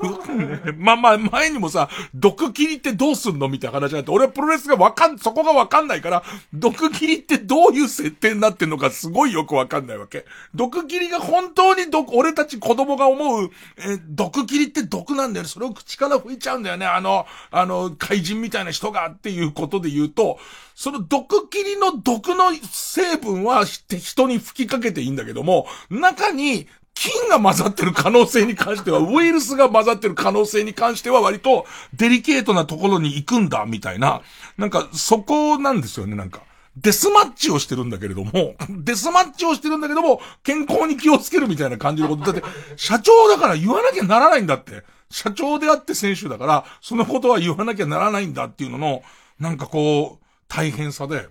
まあまあ、前にもさ、毒切りってどうすんの？みたいな話があって、俺はプロレスがわかん、そこがわかんないから、毒切りってどういう設定になってんのかすごいよくわかんないわけ。毒切りが本当に毒、俺たち子供が思う、えー毒切りって毒なんだよね。それを口から吹いちゃうんだよね。あの、あの、怪人みたいな人がっていうことで言うと、その毒切りの毒の成分は人に吹きかけていいんだけども、中に菌が混ざってる可能性に関しては、ウイルスが混ざってる可能性に関しては割とデリケートなところに行くんだ、みたいな。なんか、そこなんですよね、なんか。デスマッチをしてるんだけれども、デスマッチをしてるんだけども、健康に気をつけるみたいな感じのこと。だって、社長だから言わなきゃならないんだって。社長であって選手だから、そのことは言わなきゃならないんだっていうのの、なんかこう、大変さで。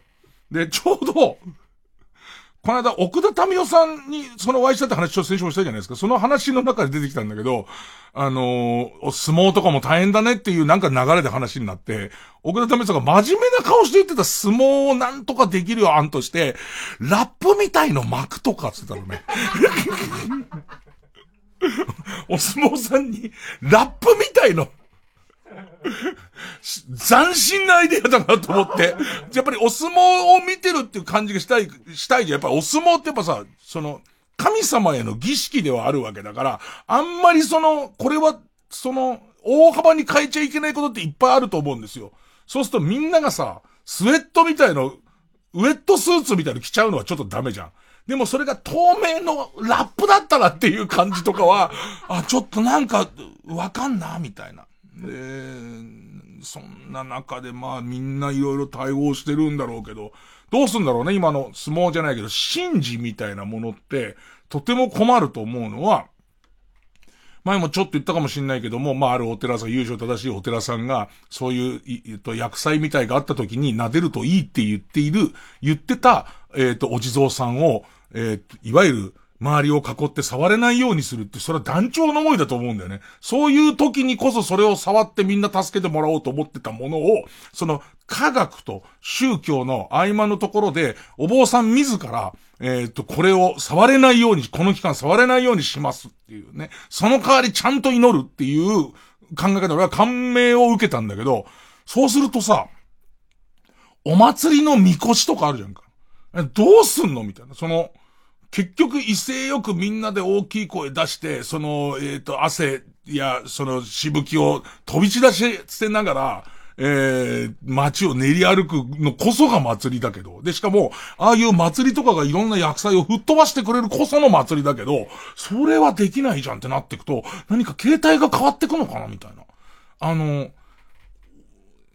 で、ちょうど、この間、奥田民生さんに、そのお会いしたって話、ちょっと先週もしたじゃないですか。その話の中で出てきたんだけど、あのー相撲とかも大変だねっていうなんか流れで話になって、奥田民生さんが真面目な顔して言ってた相撲をなんとかできるよ案として、ラップみたいの巻くとかって言ったのね。お相撲さんに、ラップみたいの、斬新なアイデアだなと思って。やっぱりお相撲を見てるっていう感じがしたい、したいじゃん。やっぱお相撲ってやっぱさ、その、神様への儀式ではあるわけだから、あんまりその、これは、その、大幅に変えちゃいけないことっていっぱいあると思うんですよ。そうするとみんながさ、スウェットみたいの、ウェットスーツみたいの着ちゃうのはちょっとダメじゃん。でもそれが透明のラップだったらっていう感じとかは、あ、ちょっとなんか、わかんな、みたいな。で、そんな中でまあみんないろいろ対応してるんだろうけど、どうすんだろうね今の相撲じゃないけど、神事みたいなものって、とても困ると思うのは、前もちょっと言ったかもしんないけども、まあ、あるお寺さん、優勝正しいお寺さんが、そういう、えっと、薬剤みたいがあった時に撫でるといいって言っている、言ってた、えっと、お地蔵さんを、えっと、いわゆる、周りを囲って触れないようにするって、それは団長の思いだと思うんだよね。そういう時にこそそれを触ってみんな助けてもらおうと思ってたものを、その科学と宗教の合間のところで、お坊さん自ら、えっ、と、これを触れないように、この期間触れないようにしますっていうね。その代わりちゃんと祈るっていう考え方で俺は感銘を受けたんだけど、そうするとさ、お祭りのみこしとかあるじゃんか。どうすんのみたいな。その、結局威勢よくみんなで大きい声出して、その、えっ、ー、と、汗や、その、しぶきを飛び散らせながら、えー、街を練り歩くのこそが祭りだけど。で、しかも、ああいう祭りとかがいろんな薬剤を吹っ飛ばしてくれるこその祭りだけど、それはできないじゃんってなっていくと、何か形態が変わってくのかなみたいな。あの、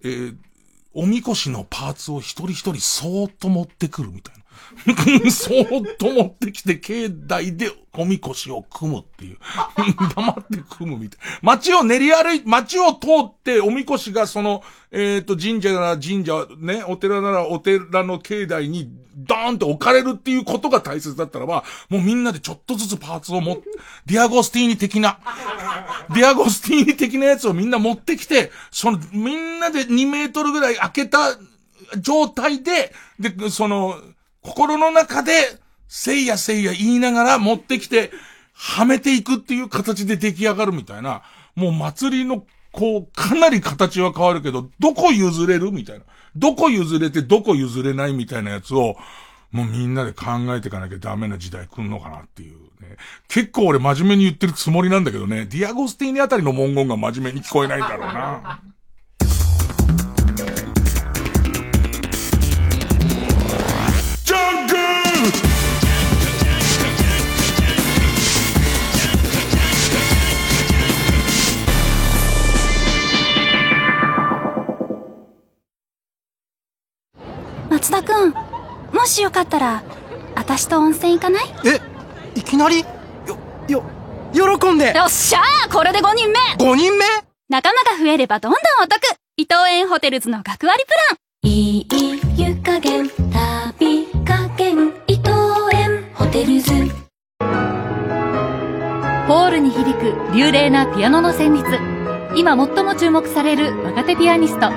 えー、おみこしのパーツを一人一人そーっと持ってくるみたいな。そーっと持ってきて、境内でおみこしを組むっていう。黙って組むみたい。街を練り歩い、街を通っておみこしがその、えっ、ー、と、神社なら神社、ね、お寺ならお寺の境内にドーンって置かれるっていうことが大切だったらば、もうみんなでちょっとずつパーツを持って、ディアゴスティーニ的な、ディアゴスティーニ的なやつをみんな持ってきて、その、みんなで2メートルぐらい開けた状態で、で、その、心の中で、せいやせいや言いながら持ってきて、はめていくっていう形で出来上がるみたいな、もう祭りの、こう、かなり形は変わるけど、どこ譲れるみたいな。どこ譲れてどこ譲れないみたいなやつを、もうみんなで考えていかなきゃダメな時代来んのかなっていうね。結構俺真面目に言ってるつもりなんだけどね、ディアゴスティーニあたりの文言が真面目に聞こえないんだろうな。
松田くん、もしよかったら、私と温泉行かない？
え、いきなり？よ、よ、喜んで。
よっしゃーこれで5人目
!5 人目？
仲間が増えればどんどんお得。伊藤園ホテルズの学割プラン。
いい湯加減、旅加減、ホテルズ
ホールに響く流麗なピアノの旋律。今最も注目される若手ピアニスト。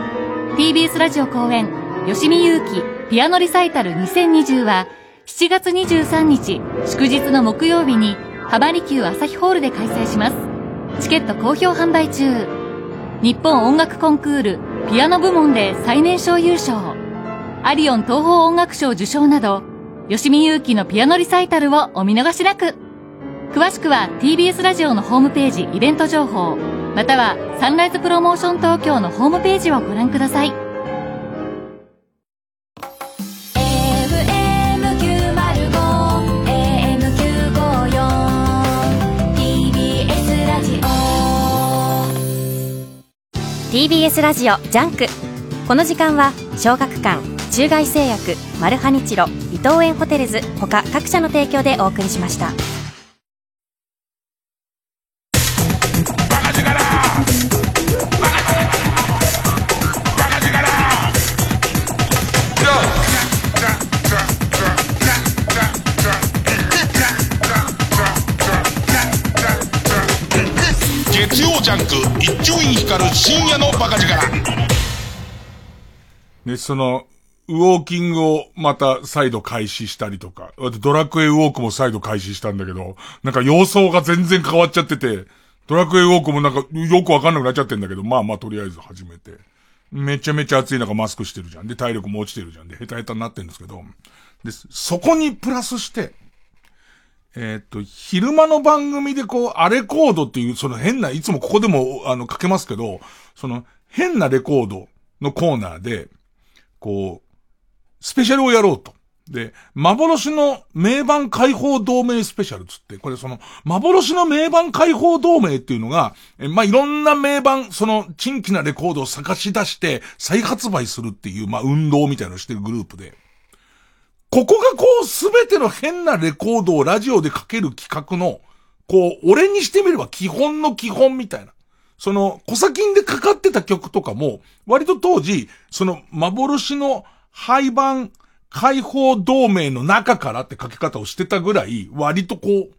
TBS ラジオ公演吉見祐希ピアノリサイタル2020は7月23日祝日の木曜日に浜離宮朝日ホールで開催します。チケット好評販売中。日本音楽コンクールピアノ部門で最年少優勝。アリオン東方音楽賞受賞など、吉見祐希のピアノリサイタルをお見逃しなく。詳しくは TBS ラジオのホームページイベント情報、またはサンライズプロモーション東京のホームページをご覧ください。
TBS ラジオジャンクこの時間は小学館中外製薬マルハニチロ伊藤園ホテルズ他各社の提供でお送りしました。
月曜ジャンク一丁院光る深夜のバカ力。で、その、ウォーキングをまた再度開始したりとか、ドラクエウォークも再度開始したんだけど、なんか様相が全然変わっちゃってて、ドラクエウォークもなんかよくわかんなくなっちゃってんだけど、まあまあとりあえず始めて。めちゃめちゃ暑い中マスクしてるじゃん。で、体力も落ちてるじゃん。で、ヘタヘタになってるんですけど、で、そこにプラスして、えー、っと、昼間の番組でこう、アレコードっていう、その変な、いつもここでも、あの、かけますけど、その、変なレコードのコーナーで、こう、スペシャルをやろうと。で、幻の名盤解放同盟スペシャルつって、これその、幻の名盤解放同盟っていうのが、えまあ、いろんな名盤、その、珍奇なレコードを探し出して、再発売するっていう、まあ、運動みたいなのをしてるグループで、ここがこう、すべての変なレコードをラジオでかける企画の、こう、俺にしてみれば基本の基本みたいな。その、小先でかかってた曲とかも、割と当時、その、幻の廃盤解放同盟の中からって書き方をしてたぐらい、割とこう、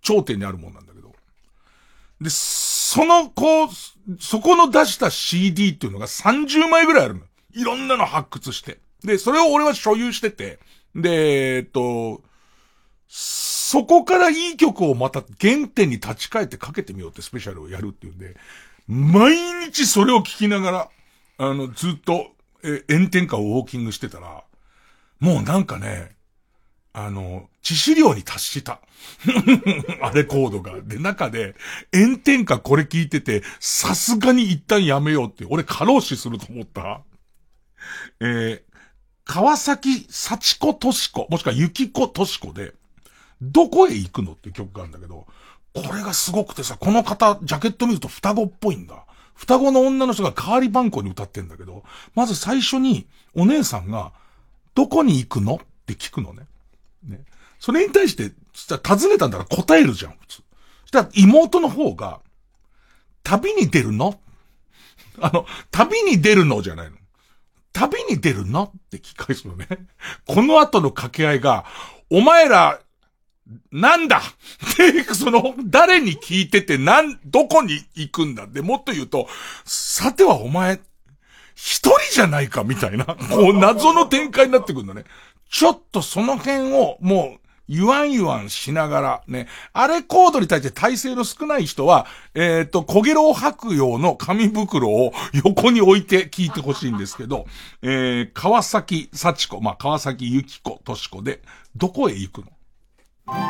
頂点にあるもんなんだけど。で、その、こう、そこの出した CD っていうのが30枚ぐらいあるの。いろんなの発掘して。で、それを俺は所有してて、で、えっと、そこからいい曲をまた原点に立ち返ってかけてみようってスペシャルをやるっていうんで、毎日それを聞きながら、あの、ずっと、え、炎天下をウォーキングしてたら、もうなんかね、あの、致死量に達した。あれコードが。で、中で、炎天下これ聞いてて、さすがに一旦やめようって、俺過労死すると思った。えー、川崎幸子とし子、もしくは雪子とし子で、どこへ行くのって曲があるんだけど、これがすごくてさ、この方、ジャケット見ると双子っぽいんだ。双子の女の人が代わり番号に歌ってんだけど、まず最初にお姉さんが、どこに行くの？って聞くのね。ね。それに対して、したら尋ねたんだから答えるじゃん、普通。そしたら妹の方が、旅に出るの？あの、旅に出るの？じゃないの。旅に出るの？って聞き返すのね。この後の掛け合いが、お前ら、なんだ？で、その、誰に聞いてて、なん、どこに行くんだで、もっと言うと、さてはお前、一人じゃないかみたいな、こう謎の展開になってくるんだね。ちょっとその辺を、もう、言わん言わんしながら、ね、あれコードに対して体勢の少ない人は、えっ、と、小ゲロを吐く用の紙袋を横に置いて聞いてほしいんですけど、えー、川崎幸子、まあ、川崎ゆき子、とし子で、どこへ行くの？
どこ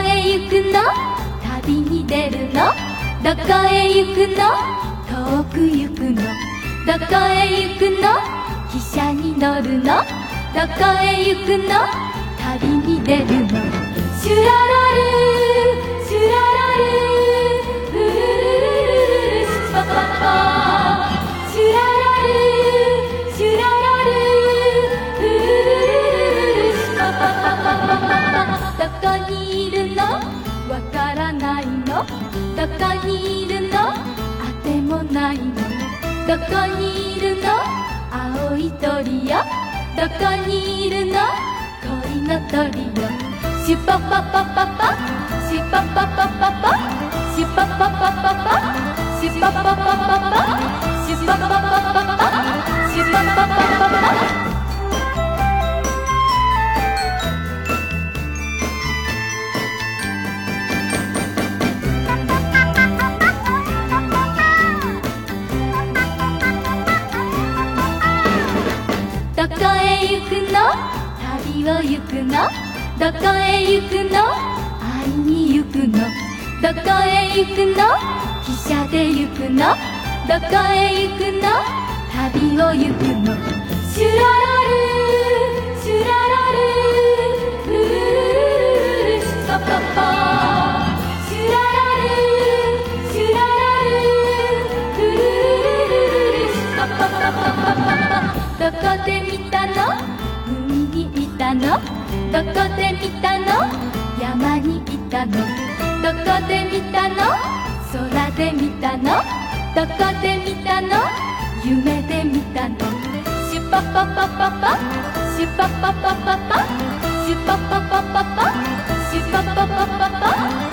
へ行くの？旅に出るの？どこへ行くの？遠く行くの？どこへ行くの？汽車に乗るの？どこへ行くの？旅に出るの？どこにいるの青い鳥よどこにいるの恋の鳥よシュパパパパパシュパパパパパシュパパパパパシュパパパパパシュパパパパパシュパパパパパどこへ行くの？旅を行くの？どこへ行くの？会いに行くの？どこへ行くの？汽車で行くの？どこへ行くの？旅を行くの？シュララルシュララルルルルルルシュパパパシュララルシュララルルルルルルルシュパパパパパパどこで見たの？海にいたの？どこで見たの？山にいたの？どこで見たの？空で見たの？どこで見たの？夢で見たの？シュパパパパパシュパパパパパシュパパパパパシュパパパパパシュパ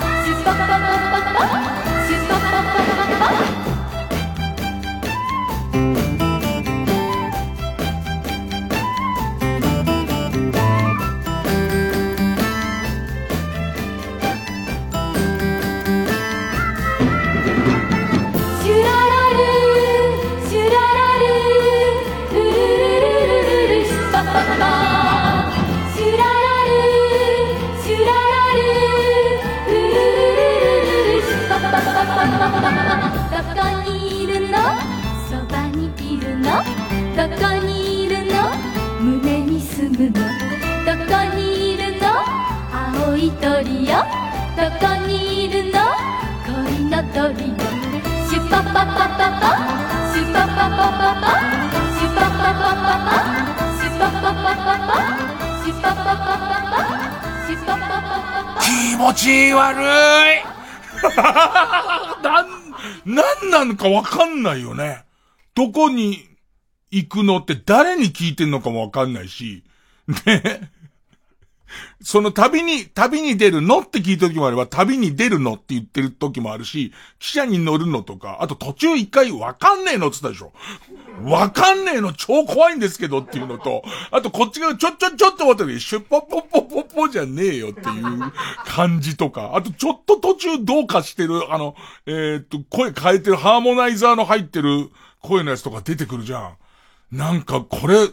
どこにいるの？恋の鳥よシュパパパパパシュパパパパパシュパパパパパシュパパパパパシュパパパパパシュパパパパパ
気持ち悪いなん、なんなのかわかんないよね。どこに行くのって誰に聞いてんのかもわかんないし、ね。その旅に、旅に出るのって聞いた時もあれば、旅に出るのって言ってる時もあるし、汽車に乗るのとか、あと途中一回わかんねえのって言ったでしょ。わかんねえの超怖いんですけどっていうのと、あとこっちがちょちょちょっと待ってね、シュッポッポッポッポッポじゃねえよっていう感じとか、あとちょっと途中どうかしてる、あの、えーっと、声変えてるハーモナイザーの入ってる声のやつとか出てくるじゃん。なんかこれ、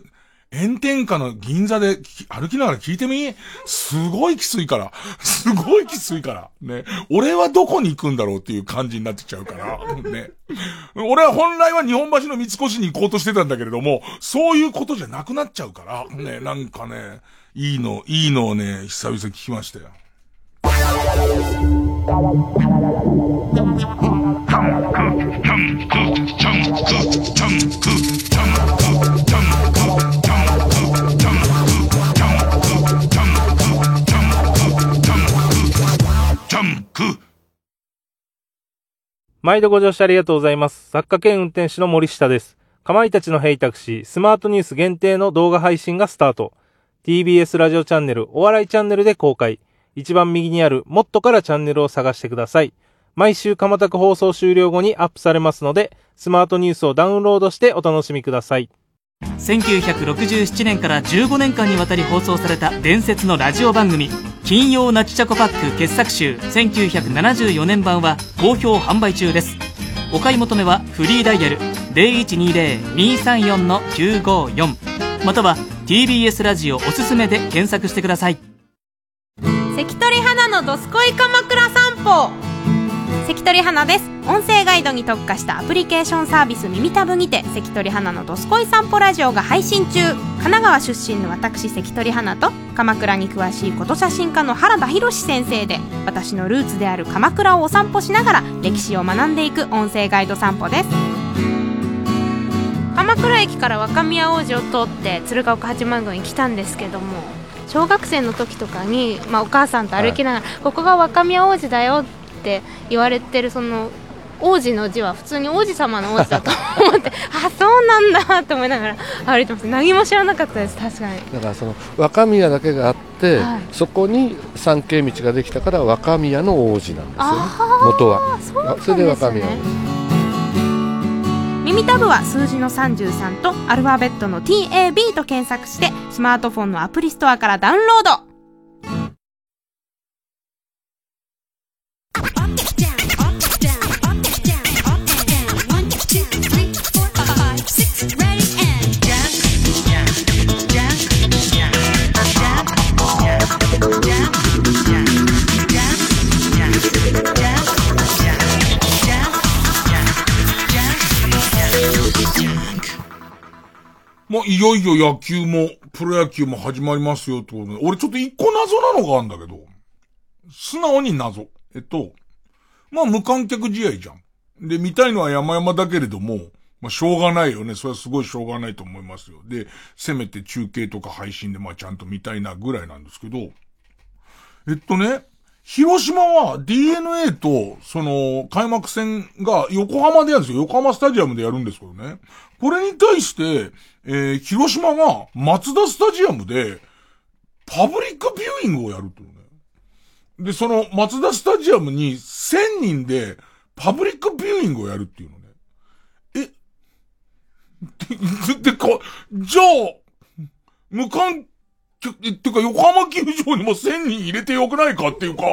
炎天下の銀座で歩きながら聞いてみ？すごいきついから。すごいきついから。ね。俺はどこに行くんだろうっていう感じになってきちゃうから。ね。俺は本来は日本橋の三越に行こうとしてたんだけれども、そういうことじゃなくなっちゃうから。ね。なんかね、いいの、いいのをね、久々聞きましたよ。
毎度ご乗車ありがとうございます。作家兼運転手の森下です。かまいたちのヘイタクシー、スマートニュース限定の動画配信がスタート。TBS ラジオチャンネル、お笑いチャンネルで公開。一番右にある、もっとからチャンネルを探してください。毎週かまたく放送終了後にアップされますので、スマートニュースをダウンロードしてお楽しみください。
1967年から15年間にわたり放送された伝説のラジオ番組「金曜ナチチャコパック傑作集1974年版」は好評販売中です。お買い求めはフリーダイヤル0120-234-954または TBS ラジオおすすめで検索してください。
関取花のどすこい鎌倉散歩。関取花です音声ガイドに特化したアプリケーションサービス耳たぶにて関取花のどすこい散歩ラジオが配信中神奈川出身の私関取花と鎌倉に詳しいこと写真家の原田博先生で私のルーツである鎌倉をお散歩しながら歴史を学んでいく音声ガイド散歩です鎌倉駅から若宮王子を通って鶴岡八幡宮に来たんですけども小学生の時とかに、まあ、お母さんと歩きながら、ここが若宮王子だよって言われてるその王子の字は普通に王子様の王子だと 思ってあそうなんだと思いながら歩いてます。何も知らなかったです確かに。
だからその若宮だけがあって、
はい。
そこに参詣道ができたから若宮の王子なんですよね。元は。
そうなんですね。
それで若宮。王子
耳たぶは数字の33とアルファベットの TAB と検索してスマートフォンのアプリストアからダウンロード
もういよいよ野球も、プロ野球も始まりますよと、俺ちょっと一個謎なのがあるんだけど、素直に謎。えっと、まあ無観客試合じゃん。で、見たいのは山々だけれども、まあしょうがないよね。それはすごいしょうがないと思いますよ。で、せめて中継とか配信でまあちゃんと見たいなぐらいなんですけど、えっとね、広島は DNA と、その、開幕戦が横浜でやるんですよ。横浜スタジアムでやるんですけどね。これに対して、えー、広島が松田スタジアムで、パブリックビューイングをやるっていうね。で、その松田スタジアムに1000人でパブリックビューイングをやるっていうのね。え、で、でか、じゃあ、無観客、えってか横浜球場にも1000人入れてよくないかっていうか、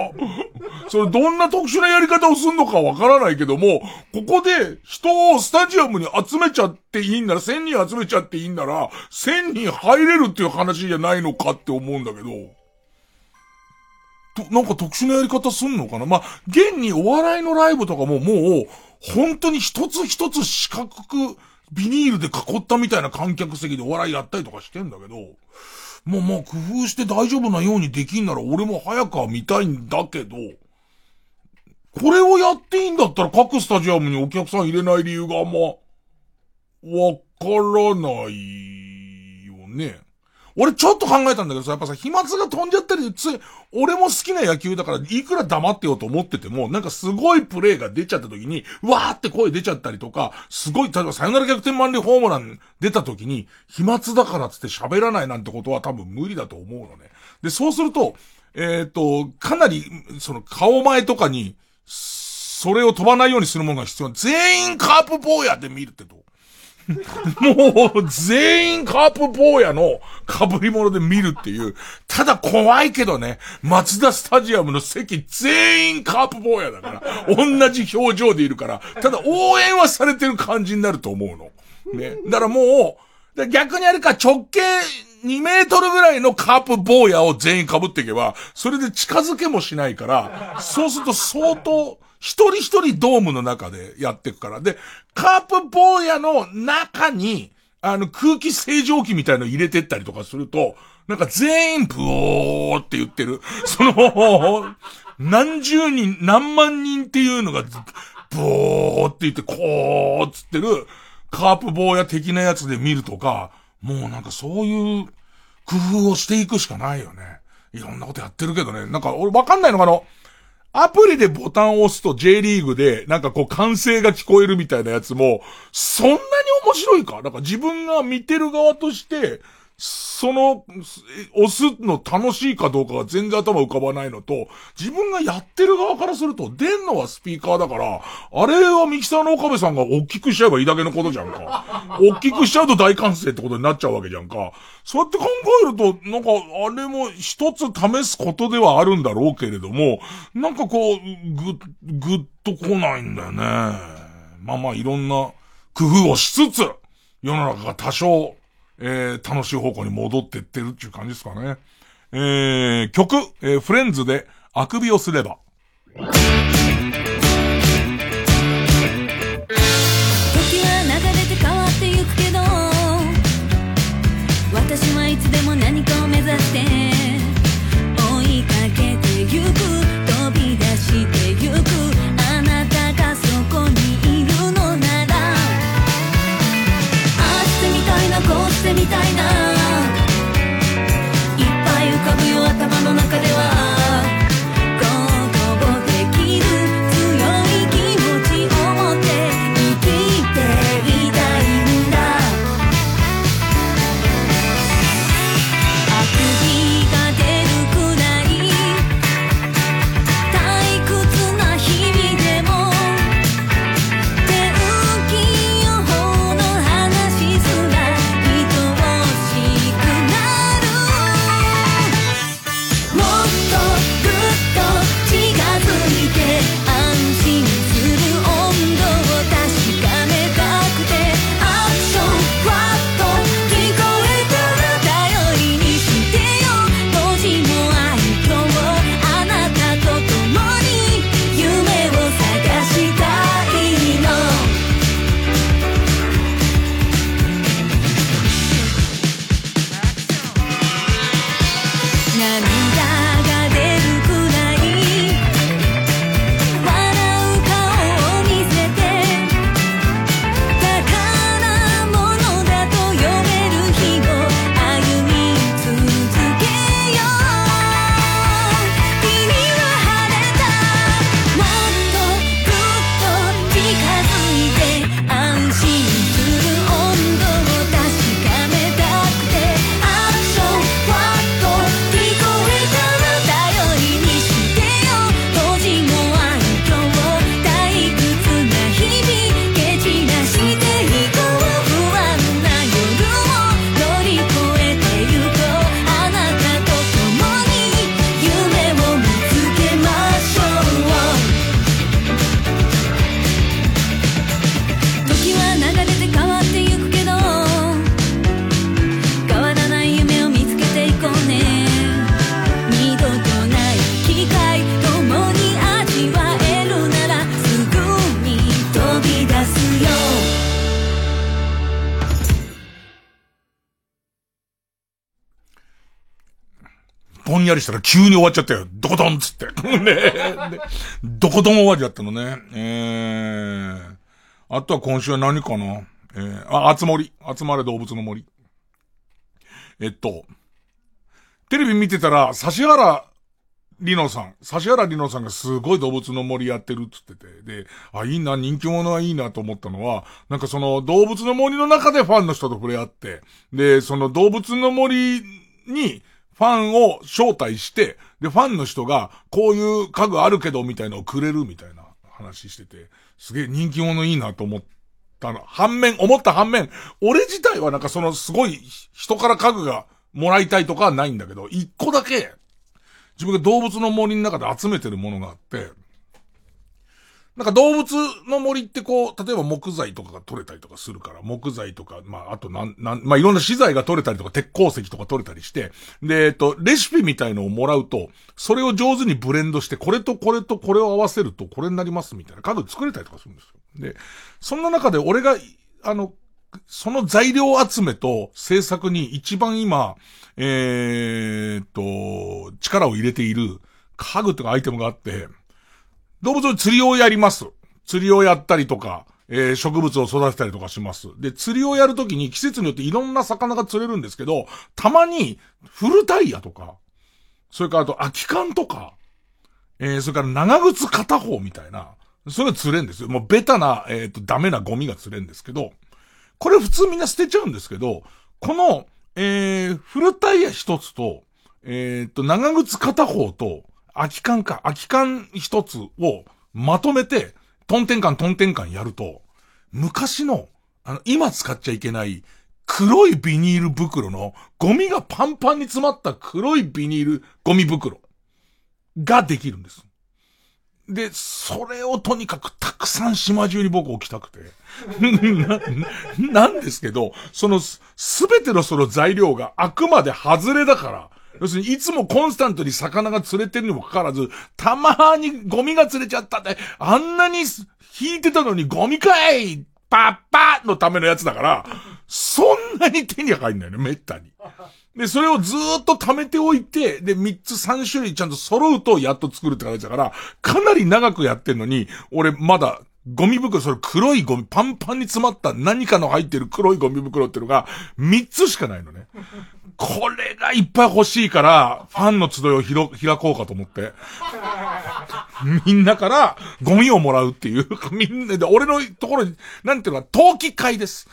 それどんな特殊なやり方をするのかわからないけども、ここで人をスタジアムに集めちゃっていいんなら、1000人集めちゃっていいんなら、1000人入れるっていう話じゃないのかって思うんだけど、と、なんか特殊なやり方すんのかな。まあ、現にお笑いのライブとかももう、本当に一つ一つ四角くビニールで囲ったみたいな観客席でお笑いやったりとかしてんだけど、もうまあ工夫して大丈夫なようにできんなら俺も早くは見たいんだけど、これをやっていいんだったら各スタジアムにお客さん入れない理由があんま、わからないよね。俺ちょっと考えたんだけどさ、やっぱさ、飛沫が飛んじゃったり、つい、俺も好きな野球だから、いくら黙ってようと思ってても、なんかすごいプレーが出ちゃった時に、わーって声出ちゃったりとか、すごい、例えばサヨナラ逆転満塁ホームラン出た時に、飛沫だからつって喋らないなんてことは多分無理だと思うのね。で、そうすると、えっ、と、かなり、その顔前とかに、それを飛ばないようにするものが必要。全員カープ坊やで見るってどう？もう、全員カープ坊やの被り物で見るっていう。ただ怖いけどね、松田スタジアムの席全員カープ坊やだから、同じ表情でいるから、ただ応援はされてる感じになると思うの。ね。だからもう、逆にあれか直径2メートルぐらいのカープ坊やを全員被っていけば、それで近づけもしないから、そうすると相当、一人一人ドームの中でやっていくから。で、カープ坊やの中に、あの空気清浄機みたいの入れてったりとかすると、なんか全員ブオーって言ってる。その、何十人、何万人っていうのが、ブオーって言って、こーっつってる、カープ坊や的なやつで見るとか、もうなんかそういう工夫をしていくしかないよね。いろんなことやってるけどね。なんか俺わかんないのかなアプリでボタンを押すと J リーグで、なんかこう歓声が聞こえるみたいなやつも、そんなに面白いか？なんか自分が見てる側として、その、押すの楽しいかどうかが全然頭浮かばないのと、自分がやってる側からすると、出んのはスピーカーだから、あれはミキサーの岡部さんが大きくしちゃえばいいだけのことじゃんか。大きくしちゃうと大歓声ってことになっちゃうわけじゃんか。そうやって考えると、なんか、あれも一つ試すことではあるんだろうけれども、なんかこう、ぐ、ぐっと来ないんだよね。まあまあ、いろんな工夫をしつつ、世の中が多少、えー、楽しい方向に戻ってってるっていう感じですかね。えー、曲、えー、フレンズで、あくびをすれば。やりしたら急に終わっちゃったよ。どこどんっつって。ねどこどん終わりだったのね。えー、あとは今週は何かな？えー、あ、あつ森。集まれ動物の森。えっと、テレビ見てたら、指原リノさん、指原リノさんがすごい動物の森やってるっつってて、で、あ、いいな、人気者はいいなと思ったのは、なんかその動物の森の中でファンの人と触れ合って、で、その動物の森にファンを招待して、で、ファンの人が、こういう家具あるけど、みたいのをくれるみたいな話してて、すげえ人気者いいなと思ったの。反面、思った反面、俺自体はなんかそのすごい人から家具がもらいたいとかはないんだけど、一個だけ、自分が動物の森の中で集めてるものがあって、なんか動物の森ってこう、例えば木材とかが取れたりとかするから、木材とか、まあ、あとなん、なん、まあ、いろんな資材が取れたりとか、鉄鉱石とか取れたりして、で、えっと、レシピみたいのをもらうと、それを上手にブレンドして、これとこれとこれを合わせるとこれになりますみたいな家具作れたりとかするんですよ。で、そんな中で俺が、あの、その材料集めと制作に一番今、えーっと、力を入れている家具とかアイテムがあって、動物の釣りをやります。釣りをやったりとか、えー植物を育てたりとかします。で、釣りをやるときに季節によっていろんな魚が釣れるんですけど、たまにフルタイヤとか、それからあと空き缶とか、えーそれから長靴片方みたいな、それが釣れんですよ。もうベタな、えっ、と、ダメなゴミが釣れんですけど、これ普通みんな捨てちゃうんですけど、この、えー、フルタイヤ一つと、えっ、と、長靴片方と、空き缶か、空き缶一つをまとめて、トンテンカントンテンカンやると、昔の、あの、今使っちゃいけない、黒いビニール袋の、ゴミがパンパンに詰まった黒いビニールゴミ袋ができるんです。で、それをとにかくたくさん島中に僕置きたくて。な、なんですけど、そのす、すべてのその材料があくまで外れだから、要するにいつもコンスタントに魚が釣れてるにもかかわらず、たまーにゴミが釣れちゃったって、あんなに引いてたのにゴミかいパッパのためのやつだから、そんなに手に入んないの、めったに。で、それをずーっと貯めておいて、で、3つ3種類ちゃんと揃うとやっと作るって形だから、かなり長くやってんのに、俺まだ、ゴミ袋、それ黒いゴミ、パンパンに詰まった何かの入ってる黒いゴミ袋っていうのが、3つしかないのね。これがいっぱい欲しいから、ファンの集いをひろ開こうかと思って。みんなからゴミをもらうっていう、みんなで、俺のところに、なんていうのか、陶器会です。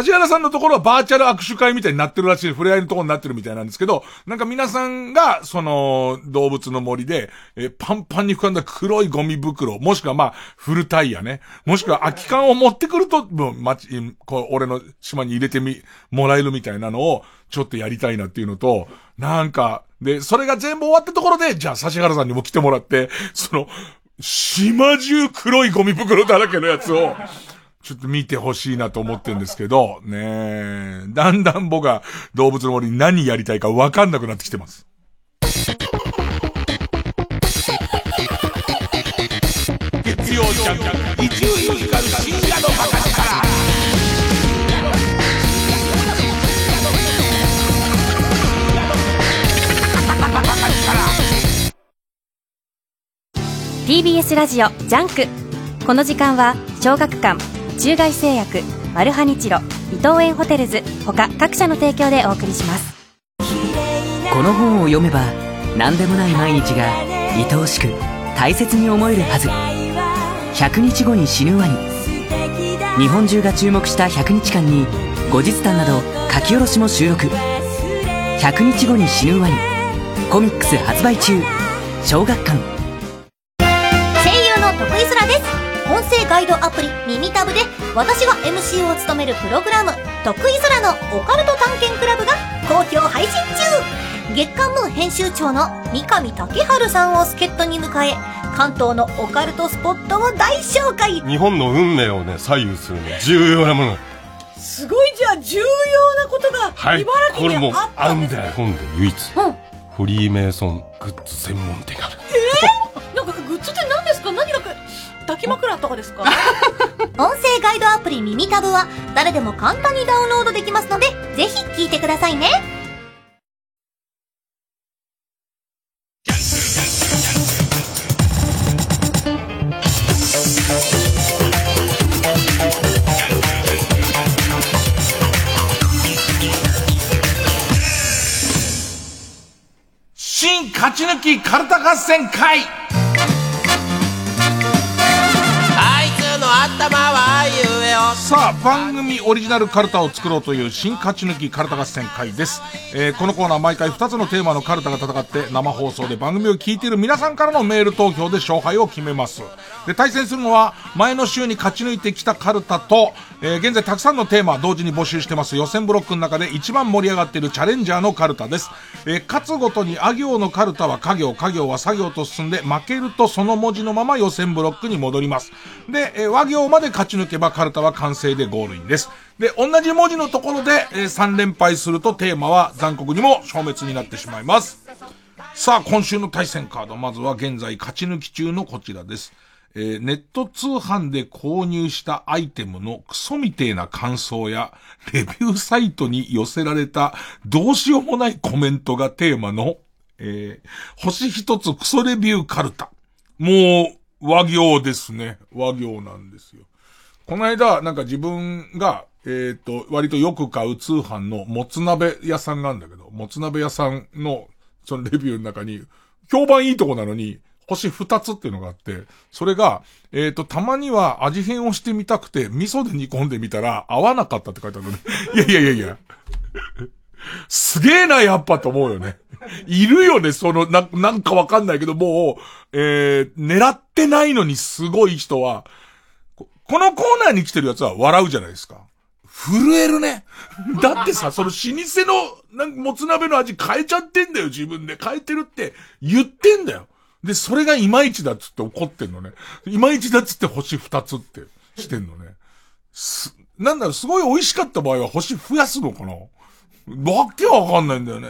指原さんのところはバーチャル握手会みたいになってるらしい、触れ合いのところになってるみたいなんですけど、なんか皆さんが、その、動物の森で、えパンパンに膨らんだ黒いゴミ袋、もしくはまあ、フルタイヤね、もしくは空き缶を持ってくると、もう、まち、こう、俺の島に入れてみ、もらえるみたいなのを、ちょっとやりたいなっていうのと、なんか、で、それが全部終わったところで、じゃあ指原さんにも来てもらって、その、島中黒いゴミ袋だらけのやつを、ちょっと見てほしいなと思ってるんですけど、ねえ、だんだん僕が動物の森に何やりたいか分かんなくなってきてます。月曜ジャンク、伊集院光る深夜の博士から。
TBS ラジオジャンクこの時間は小学館中外製薬マルハニチロ伊藤園ホテルズ他各社の提供でお送りします。
この本を読めば何でもない毎日が愛おしく大切に思えるはず。100日後に死ぬワニ日本中が注目した100日間に後日談など書き下ろしも収録。100日後に死ぬワニコミックス発売中。小学館。
声優の徳井空です音声ガイドアプリ耳タブで私が MC を務めるプログラム「徳井空のオカルト探検クラブ」が好評配信中。月刊ムー編集長の三上竹春さんを助っ人に迎え関東のオカルトスポットを大紹介。
日本の運命をね左右するね重要なもの
すごいじゃあ重要なことが
はい。
茨城にあった
あん
んですね。
だよ日本で唯一。
うん。
フリーメイソングッズ専門店がある。
えー、なんかグッズって何ですか？何が抱き枕とかですか？
音声ガイドアプリ耳タブは誰でも簡単にダウンロードできますので、ぜひ聞いてくださいね。
新勝ち抜きカルタ合戦会
の頭はゆえを
さあ、番組オリジナルカルタを作ろうという新勝ち抜きカルタ合戦会です。えーこのコーナー毎回2つのテーマのカルタが戦って生放送で番組を聞いている皆さんからのメール投票で勝敗を決めます。で、対戦するのは前の週に勝ち抜いてきたカルタと、えー現在たくさんのテーマ同時に募集してます予選ブロックの中で一番盛り上がっているチャレンジャーのカルタです。えー勝つごとにあ行のカルタは家行、家行は作業と進んで負けるとその文字のまま予選ブロックに戻ります。で、えー和行まで勝ち抜けばカルタは完成でゴールインです。で、同じ文字のところで、え3連敗するとテーマは残酷にも消滅になってしまいます。さあ、今週の対戦カード、まずは現在勝ち抜き中のこちらです。えーネット通販で購入したアイテムのクソみてえな感想や、レビューサイトに寄せられたどうしようもないコメントがテーマの、えー星一つクソレビューカルタ。もう、和行ですね。和行なんですよ。この間、なんか自分が、えっ、と、割とよく買う通販のもつ鍋屋さんがあるんだけど、もつ鍋屋さんの、そのレビューの中に、評判いいとこなのに、星二つっていうのがあって、それが、えっ、と、たまには味変をしてみたくて、味噌で煮込んでみたら、合わなかったって書いてあるのね。いやいやいやいや。すげえな、やっぱと思うよね。いるよね、その、な、なんかわかんないけど、もう、えー、狙ってないのにすごい人は、ここのコーナーに来てるやつは笑うじゃないですか。震えるね。だってさ、その老舗の、なんかもつ鍋の味変えちゃってんだよ、自分で。変えてるって言ってんだよ。で、それがいまいちだっつって怒ってんのね。いまいちだっつって星二つってしてんのね。す、なんだろう、すごい美味しかった場合は星増やすのかな？わけわかんないんだよね。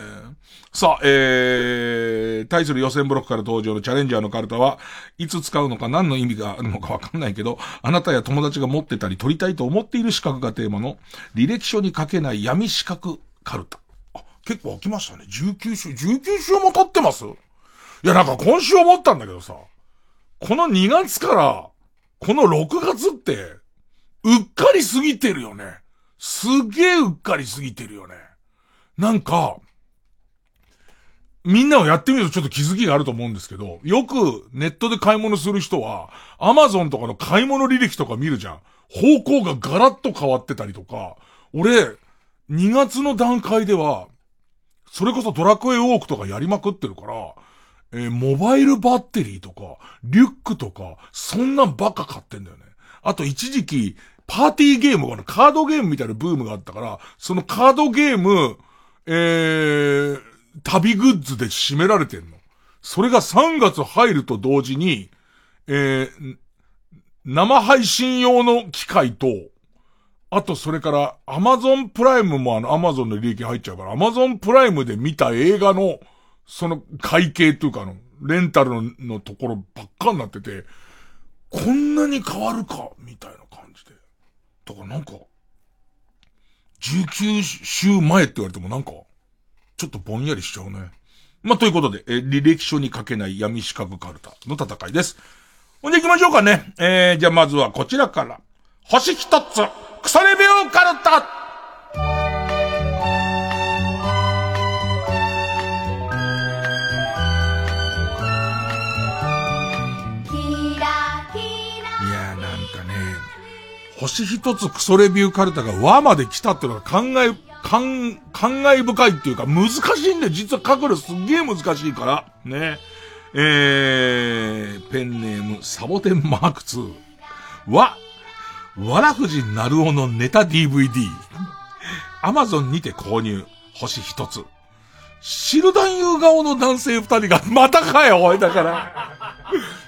さあ、えー、対する予選ブロックから登場のチャレンジャーのカルタは、いつ使うのか何の意味があるのかわかんないけど、あなたや友達が持ってたり取りたいと思っている資格がテーマの、履歴書に書けない闇資格カルタ。あ、結構飽きましたね。19週、19週も経ってます？いや、なんか今週思ったんだけどさ、この2月から、この6月って、うっかり過ぎてるよね。すげえうっかり過ぎてるよね。なんか、みんなをやってみるとちょっと気づきがあると思うんですけど、よくネットで買い物する人は、アマゾンとかの買い物履歴とか見るじゃん。方向がガラッと変わってたりとか、俺、2月の段階では、それこそドラクエウォークとかやりまくってるから、えーモバイルバッテリーとか、リュックとか、そんなんばっか買ってんだよね。あと一時期、パーティーゲームが、カードゲームみたいなブームがあったから、そのカードゲーム、えー、旅グッズで締められてんの。それが3月入ると同時に、えー、生配信用の機械と、あとそれから、アマゾンプライムもあの、アマゾンの利益入っちゃうから、アマゾンプライムで見た映画の、その会計というかあの、レンタルののところばっかになってて、こんなに変わるか、みたいな感じで。だからなんか、19週前って言われてもなんか、ちょっとぼんやりしちゃうね。まあ、ということで、えー履歴書に書けない闇資格カルタの戦いです。ほんで行きましょうかね。えー、じゃあまずはこちらから。星一つ、クソレビューカルタ星一つクソレビューカルタが和まで来たっていうのが考え、感、感慨深いっていうか難しいんだよ。実は書くのすっげえ難しいから。ね。えー、ペンネーム、サボテンマーク2。わ、わらふじなるおのネタ DVD。アマゾンにて購入。星一つ。シルダンユー顔の男性二人が、またかよ、おい、だから。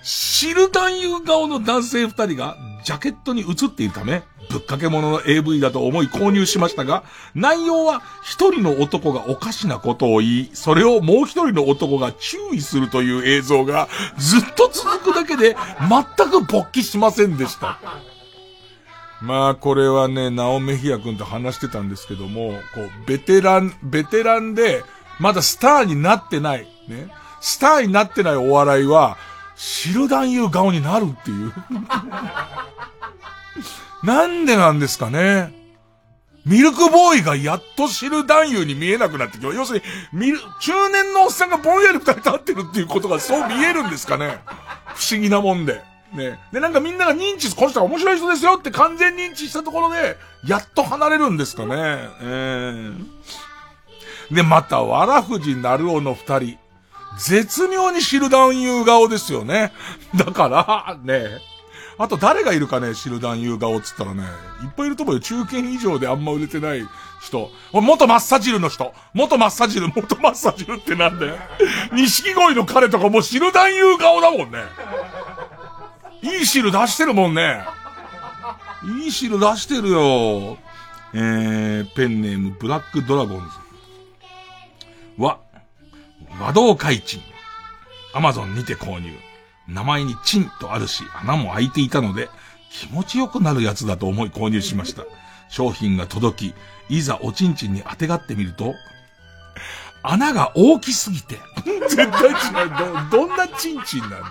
シルダンユー顔の男性二人が、ジャケットに映っているため、ぶっかけ物の AV だと思い購入しましたが、内容は一人の男がおかしなことを言い、それをもう一人の男が注意するという映像がずっと続くだけで全く勃起しませんでした。まあ、これはね、ナオメヒヤ君と話してたんですけども、こう、ベテラン、ベテランで、まだスターになってない、ね。スターになってないお笑いは、シルダンユー顔になるっていう。なんでなんですかね。ミルクボーイがやっと知る男優に見えなくなってきます。要するに、ミル、中年のおっさんがぼんやり二人立ってるっていうことがそう見えるんですかね。不思議なもんで。ね。で、なんかみんなが認知、この人は面白い人ですよって完全認知したところで、やっと離れるんですかね。えー、で、また、わらふじなるおの二人。絶妙に知る男優顔ですよね。だから、ね。あと誰がいるかね、知る男優顔っつったらね、いっぱいいると思うよ。中堅以上であんま売れてない人。元マッサジルの人。元マッサジル、元マッサジルってなんだよ。錦鯉の彼とかもう知る男優顔だもんね。いい汁出してるもんね。いい汁出してるよ。えー、ペンネームブラックドラゴンズ。わ、和道海鎮。アマゾンにて購入。名前にチンとあるし、穴も開いていたので、気持ちよくなるやつだと思い購入しました。商品が届き、いざおちんちんに当てがってみると、穴が大きすぎて、絶対違う。ど、どんなチンチンなんだよ。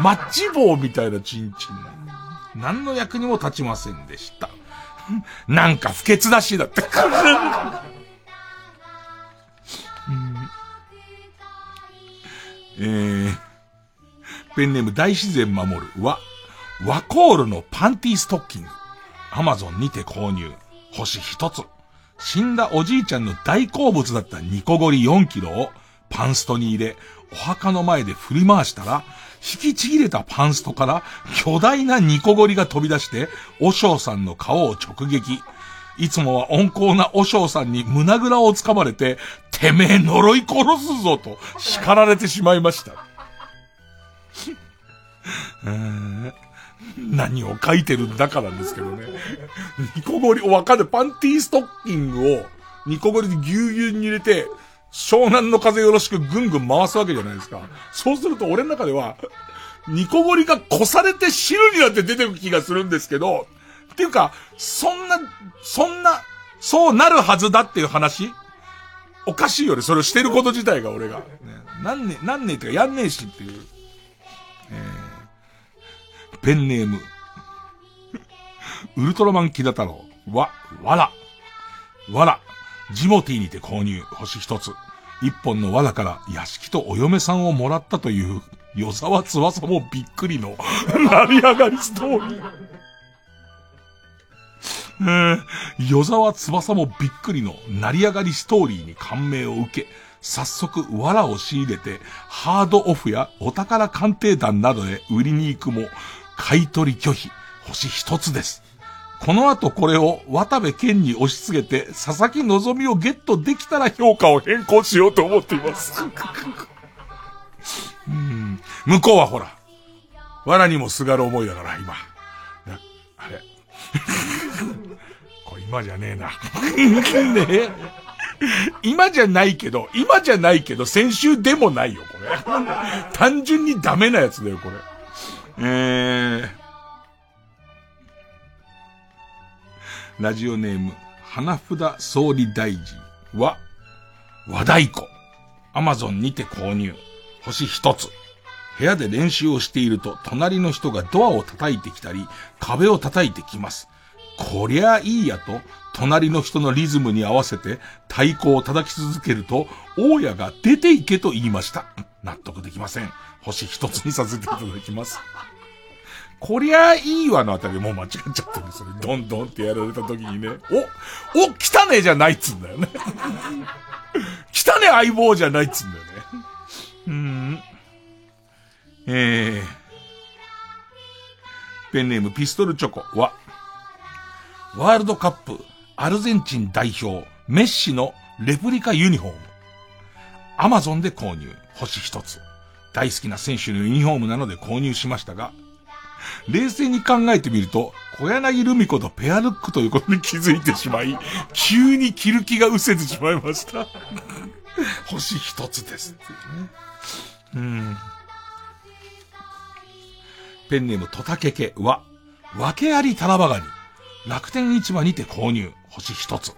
マッチ棒みたいなチンチンなんだ。何の役にも立ちませんでした。なんか不潔だしだって。えー、ペンネーム大自然守るは、ワコールのパンティストッキング。アマゾンにて購入。星一つ。死んだおじいちゃんの大好物だったニコゴリ4キロをパンストに入れ、お墓の前で振り回したら、引きちぎれたパンストから巨大なニコゴリが飛び出して、お尚さんの顔を直撃。いつもは温厚なお尚さんに胸ぐらをつかまれて、てめえ呪い殺すぞと叱られてしまいました。何を書いてるんだかなんですけどね。ニコゴリ、わかんない。パンティーストッキングをニコゴリでぎゅうぎゅうに入れて、湘南の風よろしくぐんぐん回すわけじゃないですか。そうすると俺の中では、ニコゴリが越されて汁になって出てく気がするんですけど、っていうか、そんな、そんな、そうなるはずだっていう話？おかしいよね。それをしてること自体が俺が。ね、何年、何年ってかやんねえしっていう。えーペンネーム。ウルトラマンキダ太郎。わ、わら。わら。ジモティにて購入。星一つ。一本の藁から屋敷とお嫁さんをもらったという、与沢翼もびっくりの、成り上がりストーリー。えー、与沢翼もびっくりの成り上がりストーリーに感銘を受け、早速、藁を仕入れて、ハードオフやお宝鑑定団などで売りに行くも、買取拒否、星一つです。この後これを渡部健に押し付けて、佐々木希をゲットできたら評価を変更しようと思っています。うん向こうはほら、藁にもすがる思いだから、今。あれ。今じゃねえな。ねえ。今じゃないけど、今じゃないけど、先週でもないよ、これ。単純にダメなやつだよ、これ。えー、ラジオネーム、花札総理大臣は、和太鼓。アマゾンにて購入。星一つ。部屋で練習をしていると、隣の人がドアを叩いてきたり、壁を叩いてきます。こりゃいいやと、隣の人のリズムに合わせて太鼓を叩き続けると、大家が出て行けと言いました。納得できません。星一つにさせていただきます。こりゃいいわのあたりもう間違っちゃってるんですよね。ドンドンってやられた時にね。お、お、来たねじゃないっつうんだよね。来たね相棒じゃないっつうんだよね。うーん。えー。ペンネームピストルチョコは、ワールドカップアルゼンチン代表メッシのレプリカユニフォーム。アマゾンで購入。星一つ。大好きな選手のユニフォームなので購入しましたが、冷静に考えてみると、小柳ルミ子とペアルックということに気づいてしまい、急に着る気が失せてしまいました。星一つですう。ん。ペンネームトタケケは、訳ありタラバガニ。楽天市場にて購入。星一つ。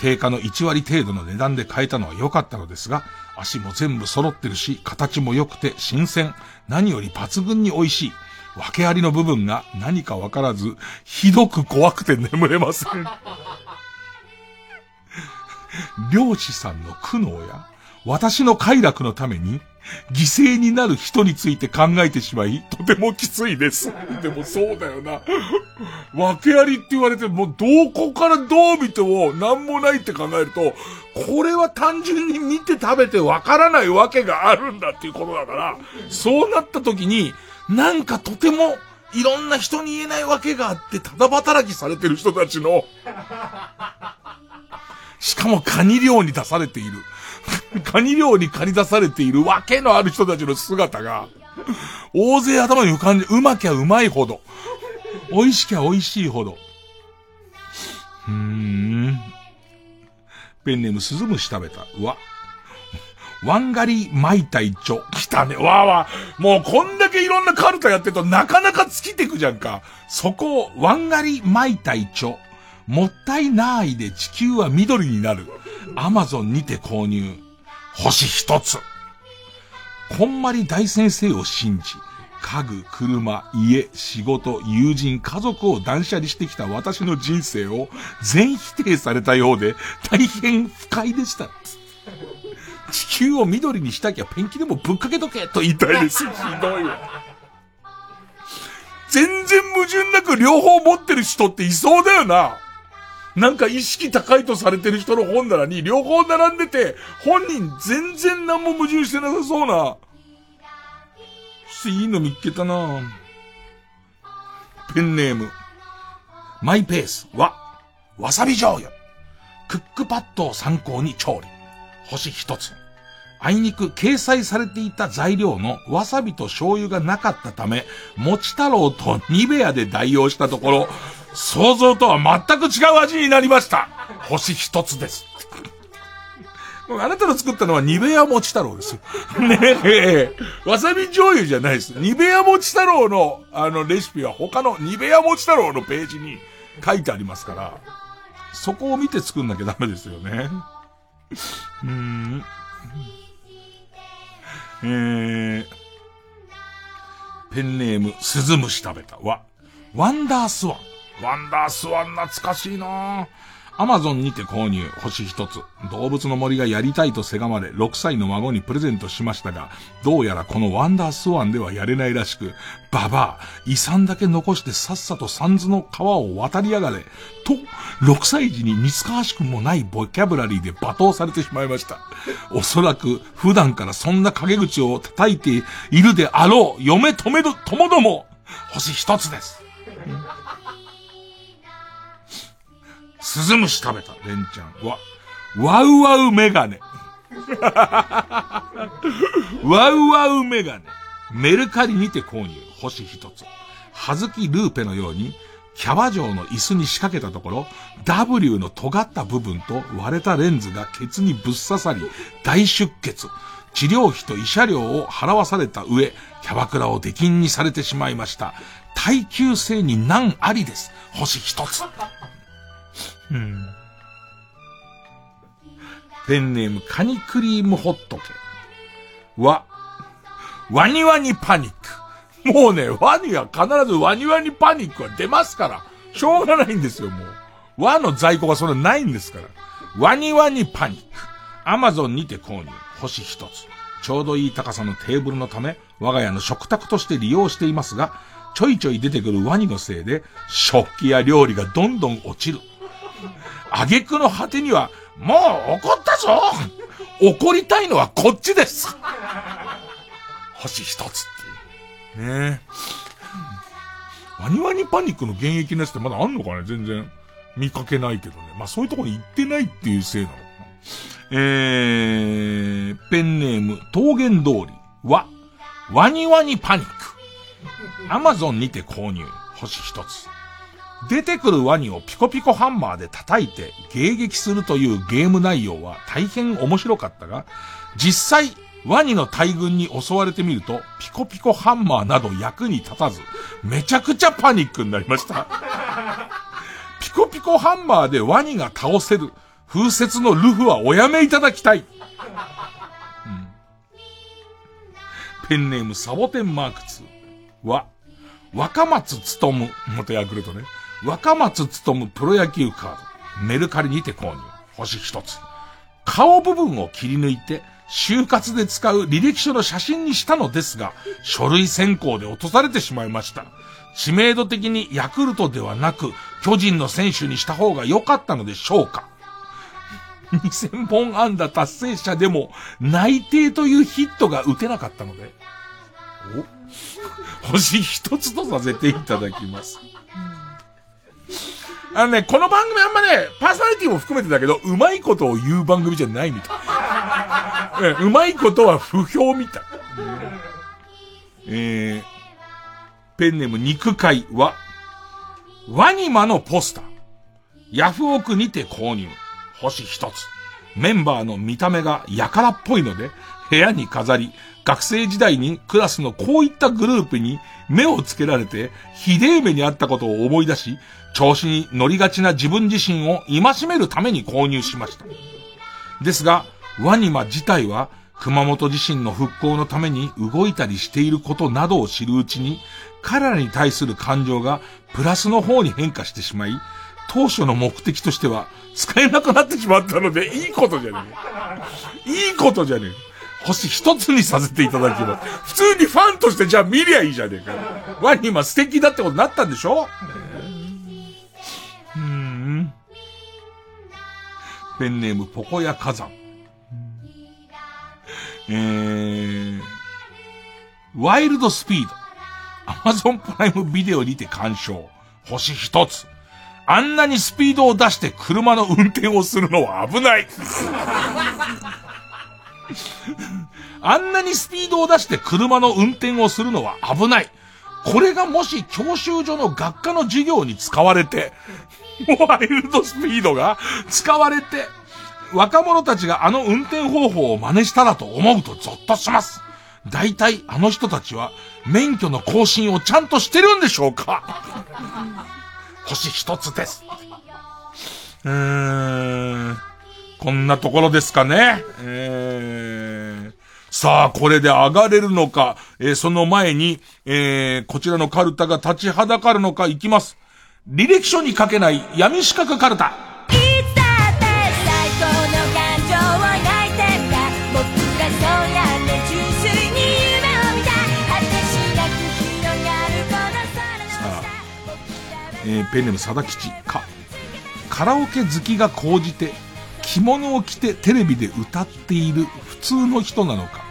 定価の1割程度の値段で買えたのは良かったのですが、足も全部揃ってるし、形も良くて新鮮。何より抜群に美味しい。訳ありの部分が何かわからず、ひどく怖くて眠れません。漁師さんの苦悩や、私の快楽のために、犠牲になる人について考えてしまい、とてもきついです。でもそうだよな。訳ありって言われてもう、どこからどう見ても何もないって考えると、これは単純に見て食べてわからないわけがあるんだっていうことだから、そうなった時に、なんかとても、いろんな人に言えないわけがあって、ただ働きされてる人たちの、しかもカニ漁に出されている。カニ漁に借り出されているわけのある人たちの姿が、大勢頭に浮かんで、うまきゃうまいほど、美味しきゃ美味しいほど。うーん。ペンネームスズムシ食べた。うわ。ワンガリマイタイチョ。来たね。わーわー。もうこんだけいろんなカルタやってるとなかなか尽きてくじゃんか。そこを、ワンガリマイタイチョ。もったいないで地球は緑になる。アマゾンにて購入。星一つ。こんまり大先生を信じ、家具、車、家、仕事、友人、家族を断捨離してきた私の人生を全否定されたようで大変不快でした。地球を緑にしたきゃペンキでもぶっかけとけと言いたいです。ひどいわ。全然矛盾なく両方持ってる人っていそうだよな。なんか意識高いとされてる人の本棚に両方並んでて、本人全然何も矛盾してなさそうな。していいの見っけたなペンネーム。マイペースは、わさび醤油。クックパッドを参考に調理。星一つ。あいにく掲載されていた材料のわさびと醤油がなかったため、もち太郎とニベアで代用したところ、想像とは全く違う味になりました。星一つです。あなたの作ったのはニベアもち太郎ですよ。ねえ。わさび醤油じゃないです。ニベアもち太郎の、あの、レシピは他のニベアもち太郎のページに書いてありますから、そこを見て作んなきゃダメですよね。うーん。えー、ペンネーム、スズムシ食べた。わ、ワンダースワン。ワンダースワン懐かしいなアマゾンにて購入、星一つ。動物の森がやりたいとせがまれ、6歳の孫にプレゼントしましたが、どうやらこのワンダースワンではやれないらしく、ババア、遺産だけ残してさっさと三途の川を渡りやがれ、と、6歳児に似つかわしくもないボキャブラリーで罵倒されてしまいました。おそらく、普段からそんな陰口を叩いているであろう、嫁止めど、ともども、星一つです。スズムシ食べた、レンちゃん。わ、ワウワウメガネ。ワウワウメガネ。メルカリにて購入、星一つ。はずきルーペのように、キャバ嬢の椅子に仕掛けたところ、W の尖った部分と割れたレンズがケツにぶっ刺さり、大出血。治療費と慰謝料を払わされた上、キャバクラを出禁にされてしまいました。耐久性に難ありです。星一つ。うん。ペンネームカニクリームホットケ。わ、ワニワニパニック。もうね、ワニは必ずワニワニパニックは出ますから。しょうがないんですよ、もう。和の在庫がそれないんですから。ワニワニパニック。アマゾンにて購入。星一つ。ちょうどいい高さのテーブルのため、我が家の食卓として利用していますが、ちょいちょい出てくるワニのせいで、食器や料理がどんどん落ちる。挙句の果てには、もう怒ったぞ怒りたいのはこっちです星一つっていう。ねえ。ワニワニパニックの現役のやつってまだあんのかね？全然見かけないけどね。まあそういうところに行ってないっていうせいなのかな。えー、ペンネーム、桃源通りは、ワニワニパニック。アマゾンにて購入。星一つ。出てくるワニをピコピコハンマーで叩いて迎撃するというゲーム内容は大変面白かったが、実際、ワニの大群に襲われてみると、ピコピコハンマーなど役に立たず、めちゃくちゃパニックになりました。ピコピコハンマーでワニが倒せる風雪のルフはおやめいただきたい。うんペンネームサボテンマーク2は、若松努む、元ヤクルトね。若松努むプロ野球カード。メルカリにて購入。星一つ。顔部分を切り抜いて、就活で使う履歴書の写真にしたのですが、書類選考で落とされてしまいました。知名度的にヤクルトではなく、巨人の選手にした方が良かったのでしょうか。2000本安打達成者でも、内定というヒットが打てなかったので、お？星一つとさせていただきます。あのね、この番組あんまね、パーソナリティも含めてだけど、うまいことを言う番組じゃないみたい。うんうまいことは不評みたい。えー、ペンネーム肉塊は、ワニマのポスター。ヤフオクにて購入。星一つ。メンバーの見た目がやからっぽいので、部屋に飾り、学生時代にクラスのこういったグループに目をつけられて、ひでえ目にあったことを思い出し、調子に乗りがちな自分自身を戒めるために購入しました。ですが、ワニマ自体は、熊本地震の復興のために動いたりしていることなどを知るうちに、彼らに対する感情がプラスの方に変化してしまい、当初の目的としては使えなくなってしまったので、いいことじゃねえ。いいことじゃねえ。星一つにさせていただきます。普通にファンとしてじゃあ見りゃいいじゃねえか。ワニマ素敵だってことになったんでしょ？ペンネームポコヤ火山。えー、ワイルドスピード。アマゾンプライムビデオにて鑑賞。星一つ。あんなにスピードを出して車の運転をするのは危ない。あんなにスピードを出して車の運転をするのは危ない。これがもし教習所の学科の授業に使われて、ワイルドスピードが使われて、若者たちがあの運転方法を真似したらと思うとゾッとします。大体あの人たちは免許の更新をちゃんとしてるんでしょうか星一つです。うーん。こんなところですかね。えー、さあ、これで上がれるのか、えーその前に、えー、こちらのカルタが立ちはだかるのかいきます。履歴書に書けない闇四角カルタ。
最高の感情を抱いてみた僕がそうやって純粋に夢を見た果てしなく広がるこの空の
さあ、えーペンネーム貞吉か。カラオケ好きが高じて、着物を着てテレビで歌っている普通の人なのか。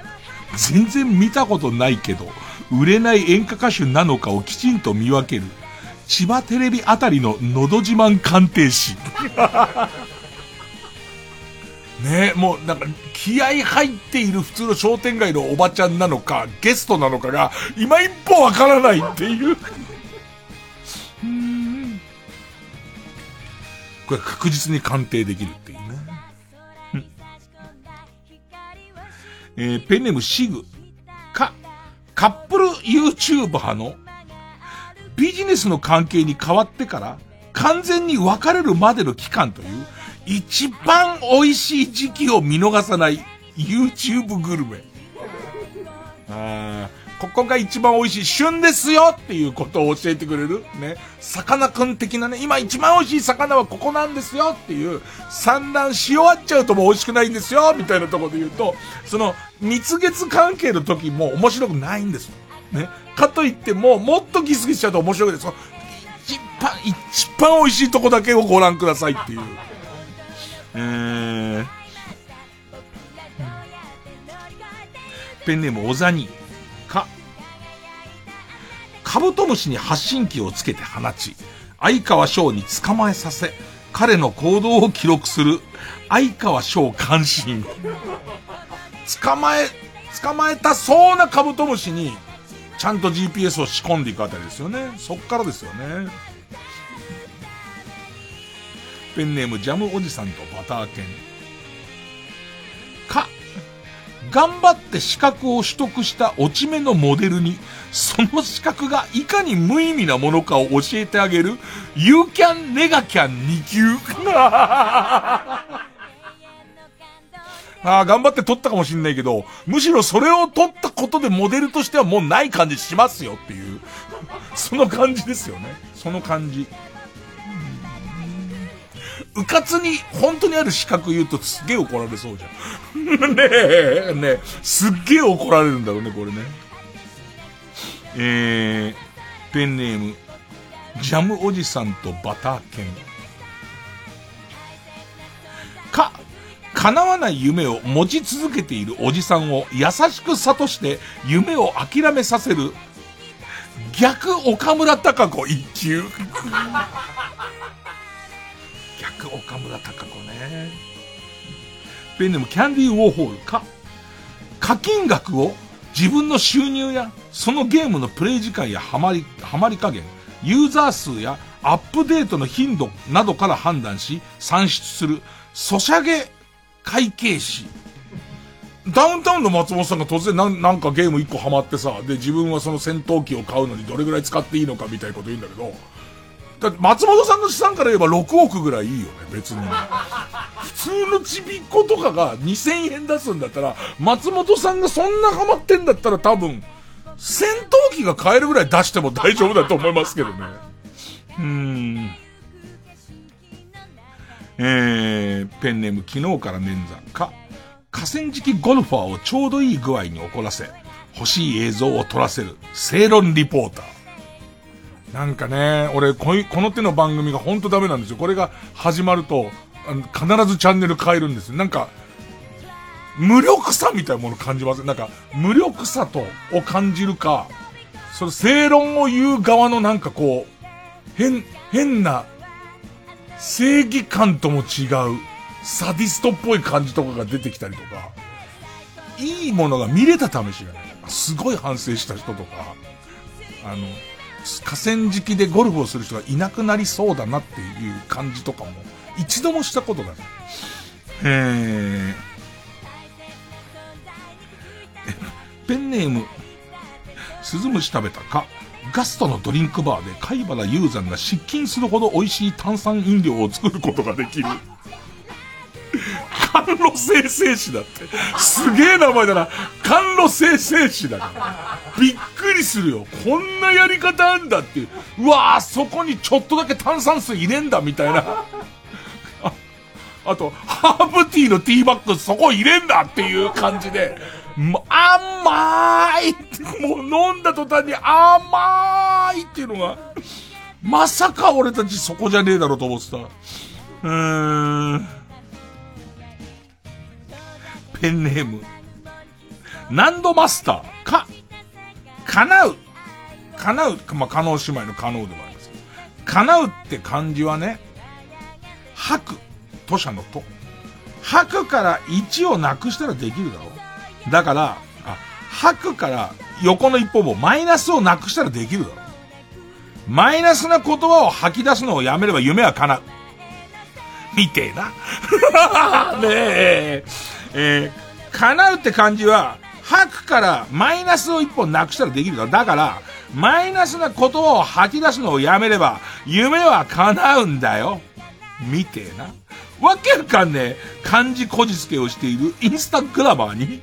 全然見たことないけど、売れない演歌歌手なのかをきちんと見分ける。千葉テレビあたりののど自慢鑑定士。ねえ、もうなんか気合入っている普通の商店街のおばちゃんなのか、ゲストなのかが、今一歩わからないっていう。うんこれ確実に鑑定できるっていうね。うんえーペンネームシグ。か、カップル YouTuber のビジネスの関係に変わってから完全に別れるまでの期間という一番美味しい時期を見逃さない YouTube グルメ。あここが一番美味しい旬ですよっていうことを教えてくれるね。さかなクン的なね、今一番美味しい魚はここなんですよっていう産卵し終わっちゃうともう美味しくないんですよみたいなところで言うと、その蜜月関係の時も面白くないんです。ね。かといっても、もっとギスギスしちゃうと面白い。その一番、一番美味しいとこだけをご覧くださいっていう。えー、ペンネームおざに、か、カブトムシに発信機をつけて放ち、相川翔に捕まえさせ、彼の行動を記録する、相川翔監視捕まえ、捕まえたそうなカブトムシに、ちゃんと GPS を仕込んでいくあたりですよね。そっからですよね。ペンネームジャムおじさんとバター犬。か、頑張って資格を取得した落ち目のモデルに、その資格がいかに無意味なものかを教えてあげる、ユーキャンネガキャン2級。ああ、頑張って取ったかもしんないけど、むしろそれを取ったことでモデルとしてはもうない感じしますよっていう。その感じですよね。その感じ。うかつに本当にある資格言うとすっげえ怒られそうじゃん。ねえ、ねえ、すっげえ怒られるんだろうね、これね。えー、ペンネーム、ジャムおじさんとバター犬。か、叶わない夢を持ち続けているおじさんを優しく諭して夢を諦めさせる逆岡村隆子一級。逆岡村隆子ね。ペンネームキャンディーウォーホールか。課金額を自分の収入やそのゲームのプレイ時間やハマり、ハマり加減、ユーザー数やアップデートの頻度などから判断し算出するソシャゲ会計士。ダウンタウンの松本さんが突然なんなんかゲーム一個ハマってさ、で自分はその戦闘機を買うのにどれぐらい使っていいのかみたいなこと言うんだけど、だ松本さんの資産から言えば6億ぐらいいいよね、別に。普通のちびっ子とかが2000円出すんだったら、松本さんがそんなハマってんだったら多分、戦闘機が買えるぐらい出しても大丈夫だと思いますけどね。うーん。えー、ペンネーム昨日から捻挫か。河川敷ゴルファーをちょうどいい具合に怒らせ、欲しい映像を撮らせる、正論リポーター。なんかね、俺こい、この手の番組がほんとダメなんですよ。これが始まると、あの必ずチャンネル変えるんですよ。なんか、無力さみたいなもの感じません？なんか、無力さと、を感じるか、その正論を言う側のなんかこう、変、変な、正義感とも違う、サディストっぽい感じとかが出てきたりとか、いいものが見れた試しがない。すごい反省した人とか、あの、河川敷でゴルフをする人がいなくなりそうだなっていう感じとかも、一度もしたことがない。えー、ペンネーム、スズムシ食べたか、ガストのドリンクバーで貝原雄山が失禁するほど美味しい炭酸飲料を作ることができる。甘露生成士だって。すげえ名前だな。甘露生成士だから。びっくりするよ。こんなやり方あんだっていう。うわぁ、そこにちょっとだけ炭酸水入れんだ、みたいな。ああと、ハーブティーのティーバッグそこ入れんだっていう感じで。ま、甘いもう飲んだ途端に甘いっていうのが、まさか俺たちそこじゃねえだろうと思ってた。うーん。ペンネーム。何度マスターか、叶う。叶う。まあ、叶姉妹の叶うでもありますけど。叶うって漢字はね、吐く。吐者のと。吐くから1をなくしたらできるだろう。だから、あ、吐くから横の一方もマイナスをなくしたらできるだろ。マイナスな言葉を吐き出すのをやめれば夢は叶う。みてえな。ねえ。えー、叶うって漢字は、吐くからマイナスを一本なくしたらできるだろ。だから、マイナスな言葉を吐き出すのをやめれば、夢は叶うんだよ。みてえな。わけわかんねえ、漢字こじつけをしているインスタグラマーに、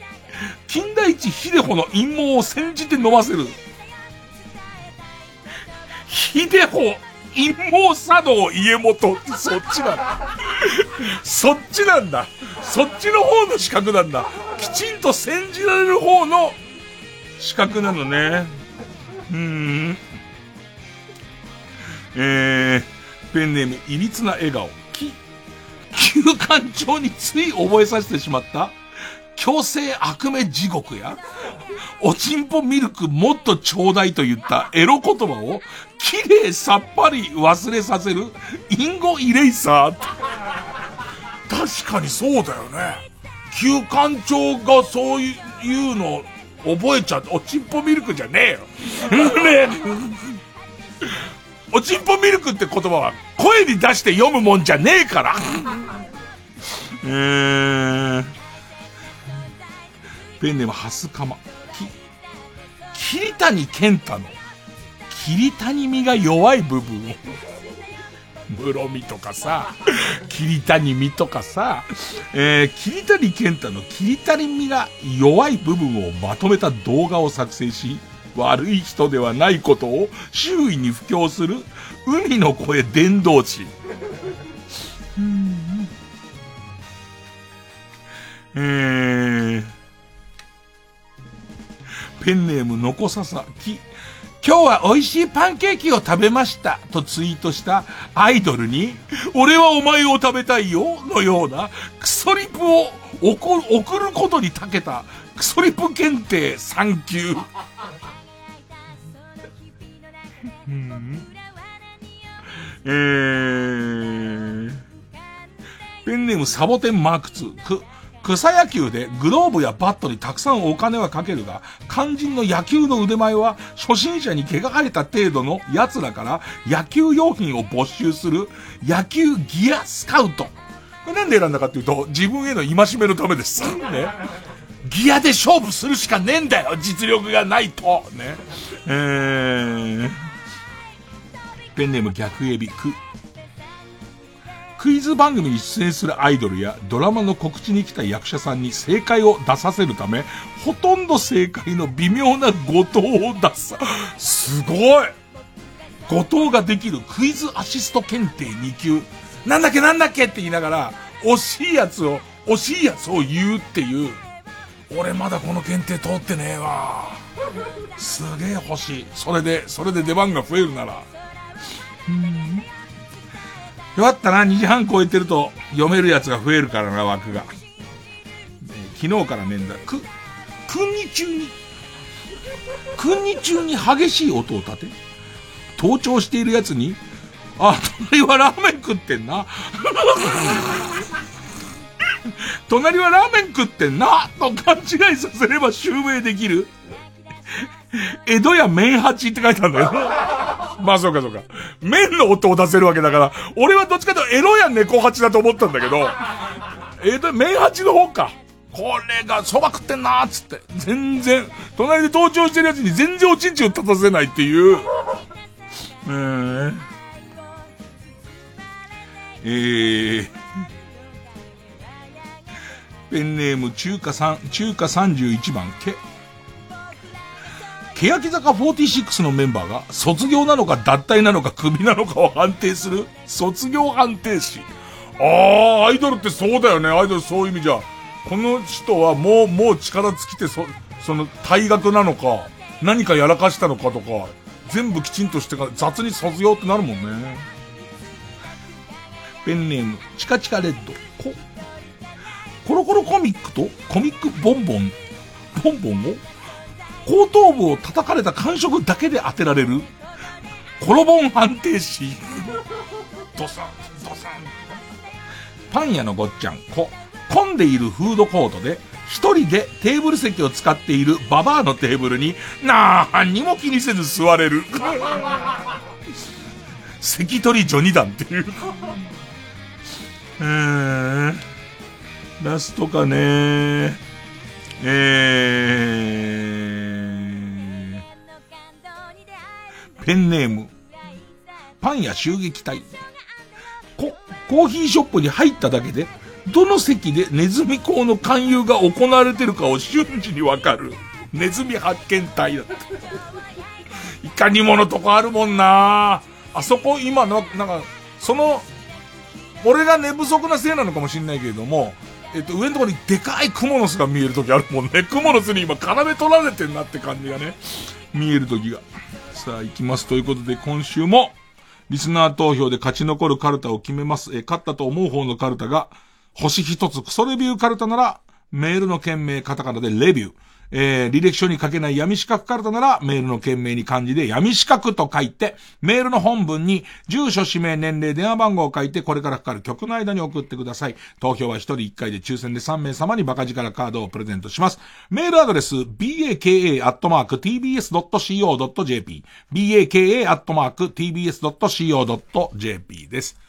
金田一秀穂の陰謀を煎じて飲ませる。秀穂、陰謀茶道家元ってそっちなんだ。そっちなんだ。そっちの方の資格なんだ。きちんと煎じられる方の資格なのね。うん。えー、ペンネーム、いびつな笑顔。き、休館長につい覚えさせてしまった強制悪名地獄や、おちんぽミルクもっとちょうだいと言ったエロ言葉を、綺麗さっぱり忘れさせる、インゴイレイサー。確かにそうだよね。旧館長がそういうの覚えちゃって、おちんぽミルクじゃねえよ。ねおちんぽミルクって言葉は声に出して読むもんじゃねえから。えー、ペンネームはすかま。き、桐谷健太の、桐谷みが弱い部分を。室見とかさ、桐谷美とかさ、えー、桐谷健太の桐谷美が弱い部分をまとめた動画を作成し、悪い人ではないことを周囲に布教する、海の声伝道師。うん、えーペンネームのこささき。今日は美味しいパンケーキを食べましたとツイートしたアイドルに、俺はお前を食べたいよのようなクソリプを送送ることに長けたクソリプ検定3級。うんえー、ペンネームサボテンマーク2。草野球でグローブやバットにたくさんお金はかけるが、肝心の野球の腕前は初心者に毛が生えた程度の奴らから野球用品を没収する野球ギアスカウト。これなんで選んだかっていうと、自分への戒めのためです。ね。ギアで勝負するしかねえんだよ実力がないとね。えー、ペンネーム逆エビ、く、クイズ番組に出演するアイドルやドラマの告知に来た役者さんに正解を出させるため、ほとんど正解の微妙な誤答を出す。すごい誤答ができるクイズアシスト検定2級。なんだっけなんだっけって言いながら、惜しいやつを、惜しいやつを言うっていう。俺まだこの検定通ってねえわ。すげえ欲しい。それで、それで出番が増えるなら。うんよかったな、2時半超えてると読めるやつが増えるからな、枠が。昨日から面談。く、君に中に、君に中に激しい音を立て、盗聴しているやつに、あ、隣はラーメン食ってんな。隣はラーメン食ってんな、と勘違いさせれば襲名できる。江戸屋麺八って書いてあるんだよ。まあそうかそうか。麺の音を出せるわけだから、俺はどっちかというとエロや猫八だと思ったんだけど、江戸、麺八の方か。これが蕎麦食ってんなーっつって。全然、隣で登場してるやつに全然おちんちんを立たせないっていう。えー、えー、ペンネーム中華三、中華31番、け、欅坂46のメンバーが卒業なのか脱退なのかクビなのかを判定する卒業判定士。ああ、アイドルってそうだよね。アイドルそういう意味じゃ。この人はもう、もう力尽きてそ、その退学なのか、何かやらかしたのかとか、全部きちんとしてから雑に卒業ってなるもんね。ペンネーム、チカチカレッド。こ、コロコロコミックとコミックボンボン、ボンボンを？後頭部を叩かれた感触だけで当てられる、コロボン判定士。ドサン、ドサン。パン屋のごっちゃん、こ、混んでいるフードコートで、一人でテーブル席を使っているババアのテーブルに、なあ、にも気にせず座れる。関取ジョニダンっていう。うーん。ラストかねえペンネーム、パン屋襲撃隊。コ、ーヒーショップに入っただけで、どの席でネズミ講の勧誘が行われてるかを瞬時にわかる。ネズミ発見隊だって。いかにものとこあるもんなあそこ今の、なんか、その、俺が寝不足なせいなのかもしんないけれども、えっと、上のところにでかいクモの巣が見えるときあるもんね。クモの巣に今、要取られてんなって感じがね、見えるときが。さあ、行きます。ということで、今週も、リスナー投票で勝ち残るカルタを決めます。え、勝ったと思う方のカルタが、星一つクソレビューカルタなら、メールの件名カタカナでレビュー。えー、履歴書に書けない闇四角カルタなら、メールの件名に漢字で闇四角と書いて、メールの本文に、住所、氏名、年齢、電話番号を書いて、これからかかる曲の間に送ってください。投票は一人一回で抽選で3名様にバカ力カードをプレゼントします。メールアドレス、baka.tbs.co.jp。baka.tbs.co.jp です。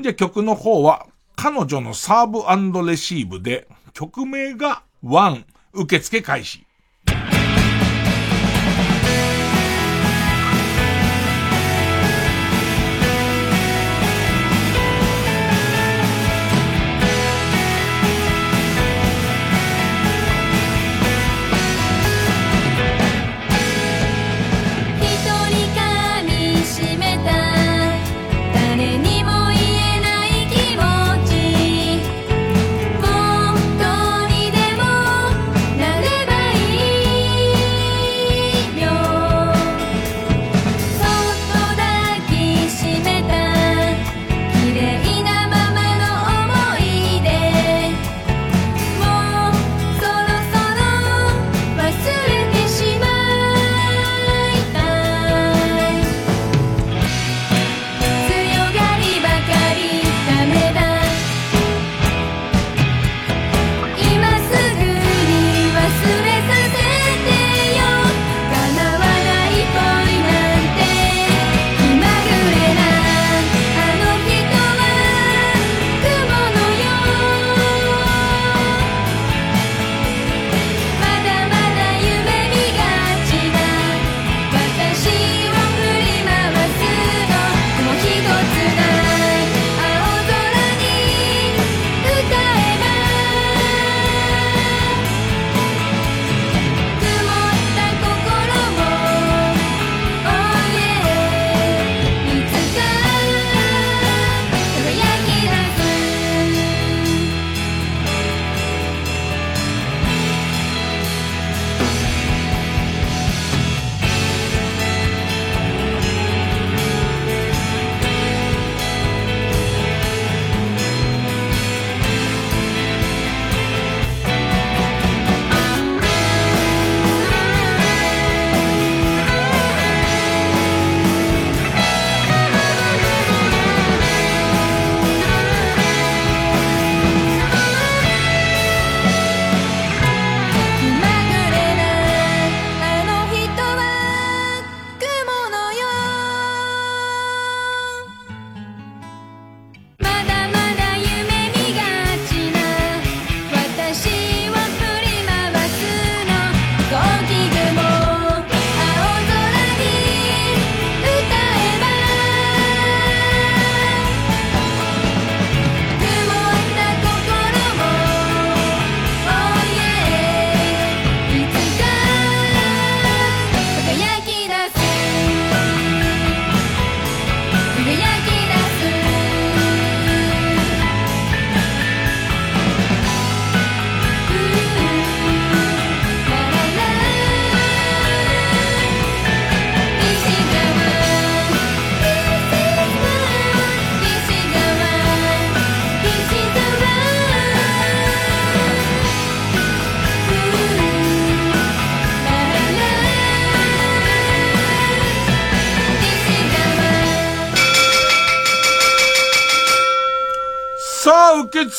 じゃあ曲の方は、彼女のサーブレシーブで、曲名がワン、受付開始。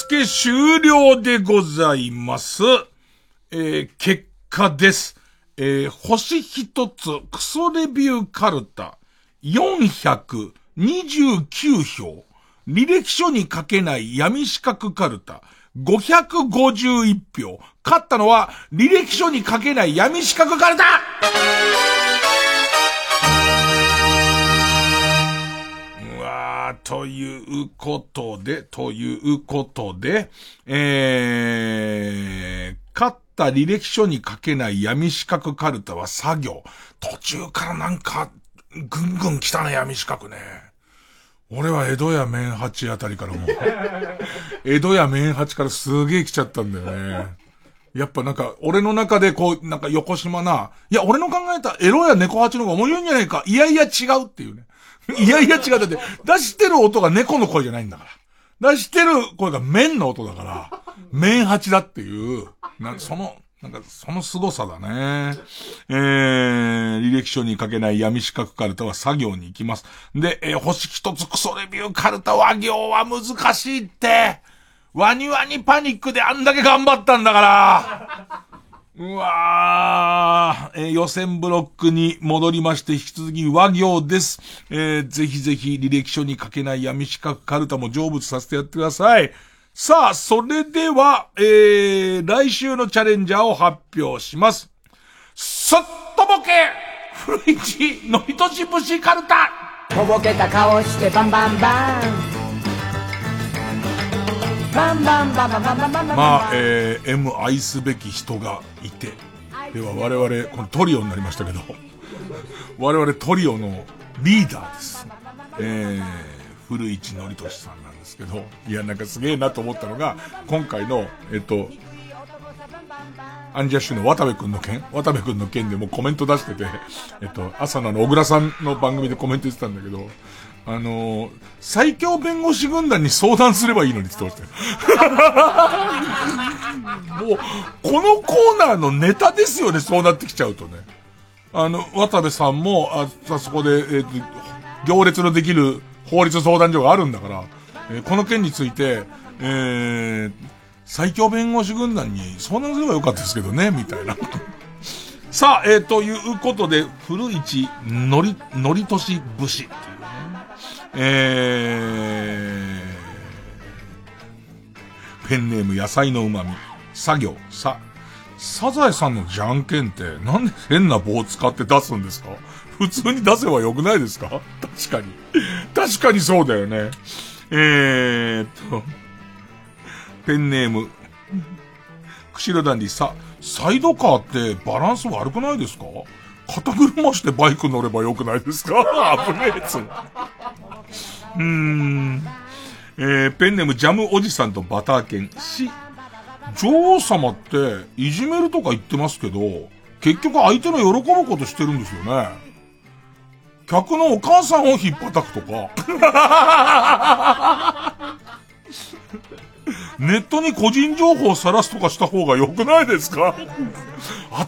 付終了でございます。えー結果です。えー星一つクソレビューカルタ429票。履歴書に書けない闇四角カルタ551票。勝ったのは履歴書に書けない闇四角カルタうわーということで、ということで、えー、勝った履歴書に書けない闇四角カルタは作業。途中からなんか、ぐんぐん来たね、闇四角ね。俺は江戸や麺八あたりからもう、江戸や麺八からすげえ来ちゃったんだよね。やっぱなんか、俺の中でこう、なんか横島な、いや、俺の考えたエロや猫八の方が面白いんじゃないか。いやいや違うっていうね。いやいや違う。だって、出してる音が猫の声じゃないんだから。出してる声が麺の音だから、麺八だっていう、なその、なんか、その凄さだね。えー、履歴書に書けない闇四角カルタは作業に行きます。で、えー星一つクソレビューカルタ和行は難しいって。ワニワニパニックであんだけ頑張ったんだから。うわー、えー予選ブロックに戻りまして、引き続き和行です。えーぜひぜひ履歴書に書けない闇四角カルタも成仏させてやってください。さあ、それでは、えー、来週のチャレンジャーを発表します。すっとぼけ古市のりとし節カルタ
とぼけた顔してバンバンバン
まあ、えー、M 愛すべき人がいて。では我々、このトリオになりましたけど、我々トリオのリーダーです。えー、古市のりとしさんなんですけど、いや、なんかすげえなと思ったのが、今回の、えっと、アンジャッシュの渡部くんの件渡部くんの件でもコメント出してて、えっと、朝のあの、小倉さんの番組でコメントしてたんだけど、あのー最強弁護士軍団に相談すればいいのにって言ってましたよ。もう、このコーナーのネタですよね、そうなってきちゃうとね。あの、渡部さんも、あ、あそこで、えーと行列のできる法律相談所があるんだから、えーこの件について、えー最強弁護士軍団に相談すればよかったですけどね、みたいな。さあ、えーということで、古市のり、のりとし節っていうね。えー、ペンネーム野菜の旨味。作業、さ、サザエさんのじゃんけんってなんで変な棒使って出すんですか？普通に出せばよくないですか？確かに。確かにそうだよね。えーっと、ペンネーム、釧路ダンディ。さ、サイドカーってバランス悪くないですか？肩車してバイク乗ればよくないですか？危ねえやつ。うーん。えー、ペンネームジャムおじさんとバター犬。し、女王様って、いじめるとか言ってますけど、結局相手の喜ぶことしてるんですよね。客のお母さんをひっぱたくとか。ネットに個人情報を晒すとかした方が良くないですか？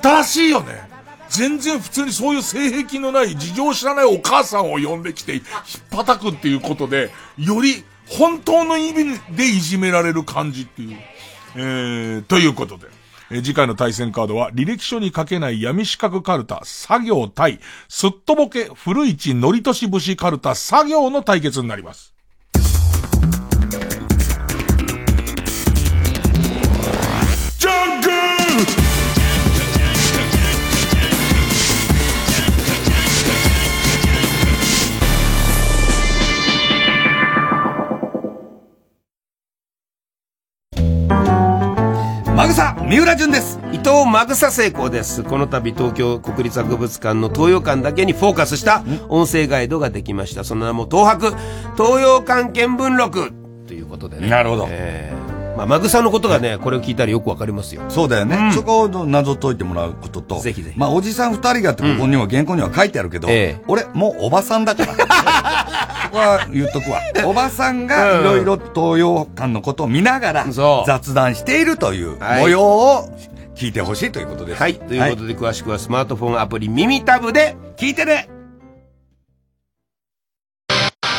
新しいよね。全然普通にそういう性癖のない事情を知らないお母さんを呼んできて、ひっぱたくっていうことで、より本当の意味でいじめられる感じっていう。えー、ということで。え次回の対戦カードは、履歴書に書けない闇四角カルタ、作業対、すっとぼけ、古市のりとし節カルタ、作業の対決になります。
マグサ三浦淳です。伊藤マグサ成功です。この度東京国立博物館の東洋館だけにフォーカスした音声ガイドができました。その名も東博東洋館見聞録。ということでね。
なるほど。
えーまあ、マグサのことがねこれを聞いたらよくわかりますよ
そうだよね。そこを謎解いてもらうことと。ぜひぜひ。まあ、おじさん二人がってここには原稿には書いてあるけど、俺、もうおばさんだから。ここは言っとくわ。おばさんがいろいろ東洋館のことを見ながら雑談しているという
はい
模様を聞いてほしいということです。
はいということで詳しくはスマートフォンアプリ耳タブで聞いてね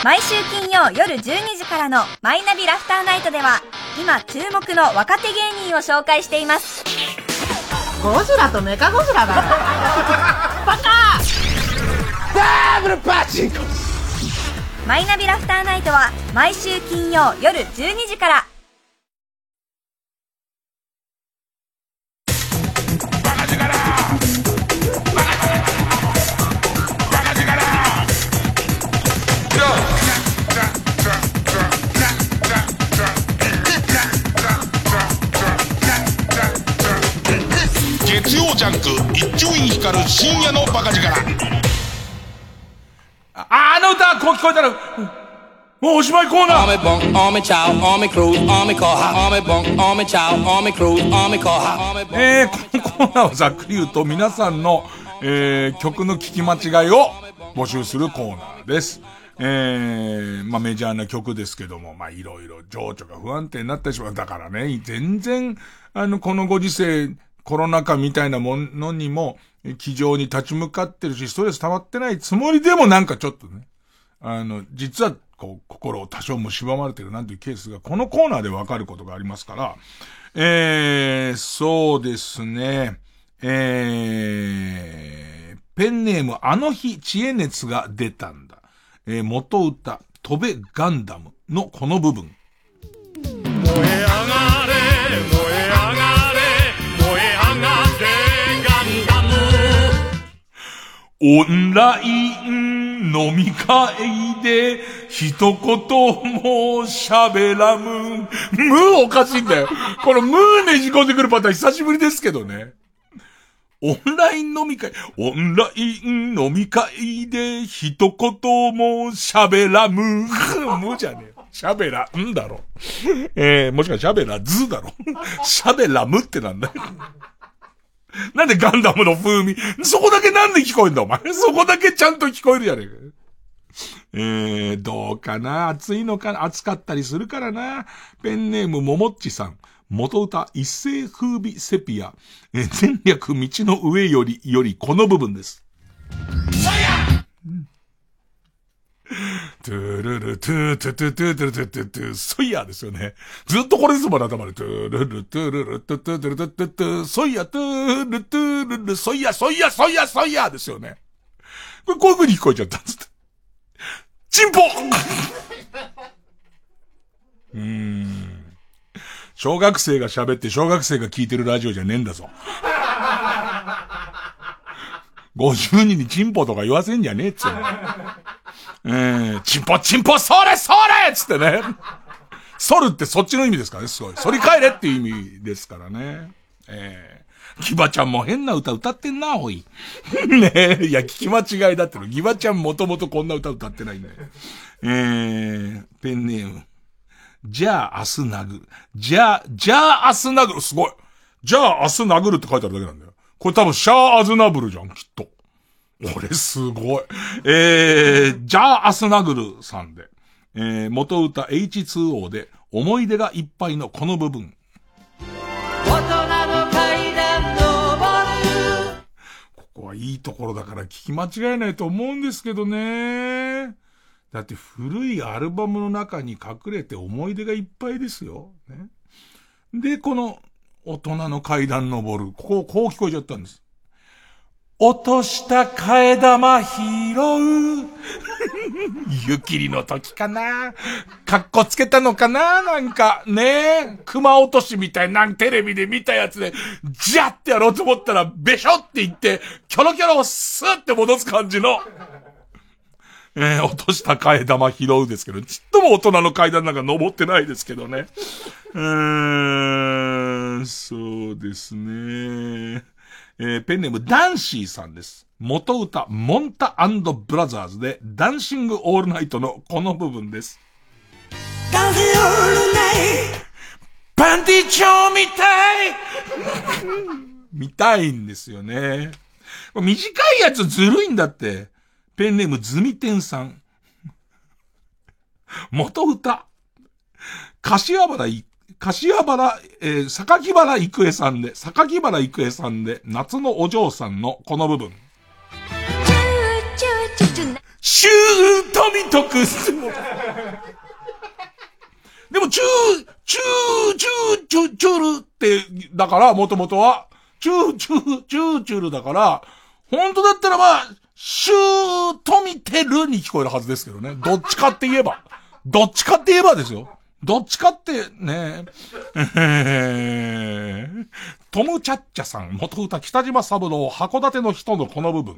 毎週金曜夜12時からのマイナビラフターナイトでは今注目の若手芸人を紹介しています。
ゴジラとメカゴジラだ。バカ！
ダブルパチンコマイナビラフターナイトは毎週金曜夜12時から
ジャンク一丁院光る深夜のバカ力ああの歌こう聞こえたらもうおしまいコーナー
Army bunk, army chow, army cruise, army koha. Army bunk, army chow, army cruise, army koha.
えー、このコーナーをざっくり言うと皆さんの、えー、曲の聴き間違いを募集するコーナーです。えー、まあメジャーな曲ですけども、まあいろいろ情緒が不安定になってしまう。だからね、全然、あの、このご時世、コロナ禍みたいなものにも、気丈に立ち向かってるし、ストレス溜まってないつもりでもなんかちょっとね、あの、実は、こう、心を多少蝕まれてるなんていうケースが、このコーナーでわかることがありますから、えー、そうですね、えー、ペンネーム、あの日、知恵熱が出たんだ。えー、元歌、飛べガンダムのこの部分。オンライン飲み会で一言も喋らむ。むおかしいんだよ。このむねじ込んでくるパターン久しぶりですけどね。オンライン飲み会、オンライン飲み会で一言も喋らむ。むじゃねえ。喋らんだろ。えー、もしかしたら喋らずだろ。喋らむってなんだよ。なんでガンダムの風味そこだけなんで聞こえんだお前。そこだけちゃんと聞こえるじゃねえか。えー、どうかな？暑いのかな？暑かったりするからな。ペンネームももっちさん。元歌一世風靡セピア。えー、前略道の上より、よりこの部分です。トゥルルトゥトゥトゥトゥトゥトゥトゥトゥソイヤーですよね。ずっとこれですもん、頭で。トゥルルトゥルルトゥトゥトゥトゥトゥトゥソイヤトゥルトゥルルソイヤソイヤソイヤソイヤーですよね。これこういう風に聞こえちゃったんですって。チンポうーん。小学生が喋って小学生が聞いてるラジオじゃねえんだぞ。50人にチンポとか言わせんじゃねえっつうの。えー、チンポチンポそれそれつってね。反るってそっちの意味ですからね、すごい。反り返れっていう意味ですからね。えー、ギバちゃんも変な歌歌ってんな、おい。ねえ、いや、聞き間違いだっての。ギバちゃんもともとこんな歌歌ってないんだよ。えー、ペンネーム。じゃあ明日殴る。じゃあ、じゃあ明日殴る。すごい。じゃあ明日殴るって書いてあるだけなんだよ。これ多分シャーアズナブルじゃん、きっと。俺すごい。えー、じゃあ明日殴るさんで。えー、元歌 H2O で思い出がいっぱいのこの部分。
大人の階段登る
ここはいいところだから聞き間違えないと思うんですけどね。だって古いアルバムの中に隠れて思い出がいっぱいですよ。ね、で、この大人の階段登る。ここ、こう聞こえちゃったんです。落とした替え玉拾う。湯切りの時かなかっこつけたのかななんか、ねえ。熊落としみたいなんテレビで見たやつで、ジャってやろうと思ったら、べしょって言って、キョロキョロをスーって戻す感じの。えー、落とした替え玉拾うですけど、ちっとも大人の階段なんか登ってないですけどね。うーん、そうですね。えー、ペンネームダンシーさんです。元歌、モンタブラザーズで、ダンシングオールナイトのこの部分です。パンティチョーみたい 見たいんですよね。短いやつずるいんだって。ペンネームズミテンさん。元歌。柏原い、柏原、えー、榊原郁恵さんで、榊原郁恵さんで、夏のお嬢さんのこの部分。シュートミトクス。でも、チュー、チュー、チュー、チュー、チュールって、だから、もともとは、チュー、チュー、チュー、チュールだから、本当だったらまあ、シュートミテルに聞こえるはずですけどね。どっちかって言えば。どっちかって言えばですよ。どっちかって、ね。え ートムチャッチャさん、元歌北島三郎、函館の人のこの部分。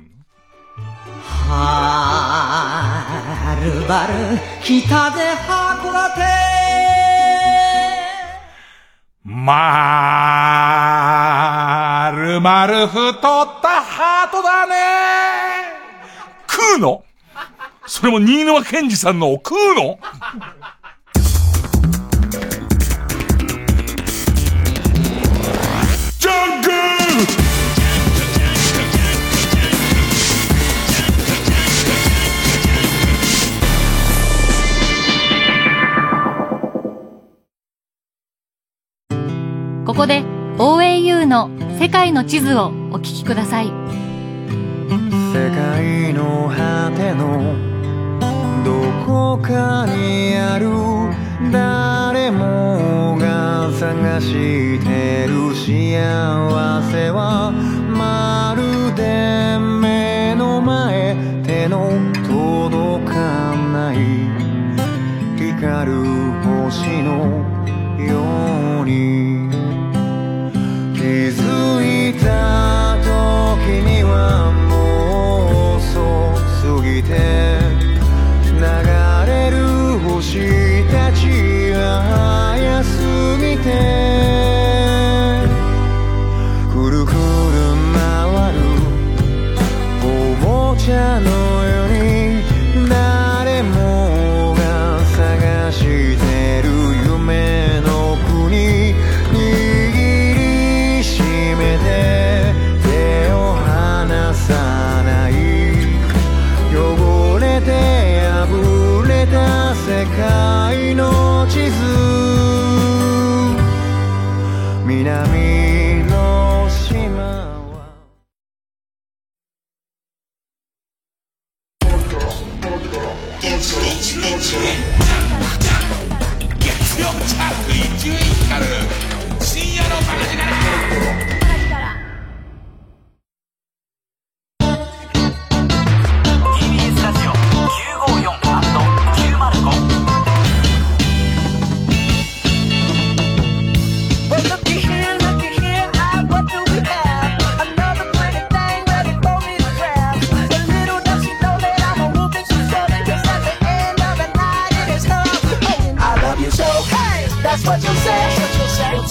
はるばる北で函館。
まーるまる太ったハートだね。食うの？それも新沼健治さんのを食うの？
ここで OAU の世界の地図をお聞きください。
世界の果てのどこかにある誰もが探してる幸せはまるで目の前手の届かない光る星のように気づいた時には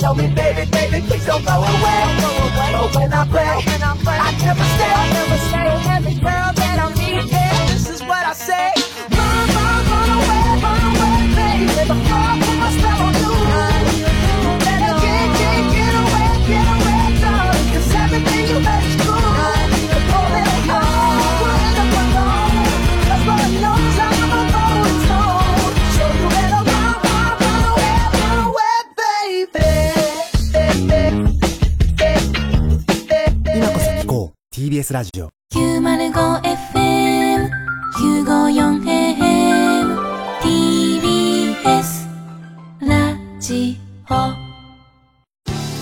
tell me, baby, baby, please don't go away. But when I play, I never stay, I never stay. Every girl that I meet, yeah, this is what I say. Run, run, run away, run away, baby. Before
ラジオ。
905FM 954AM TBS ラジオ。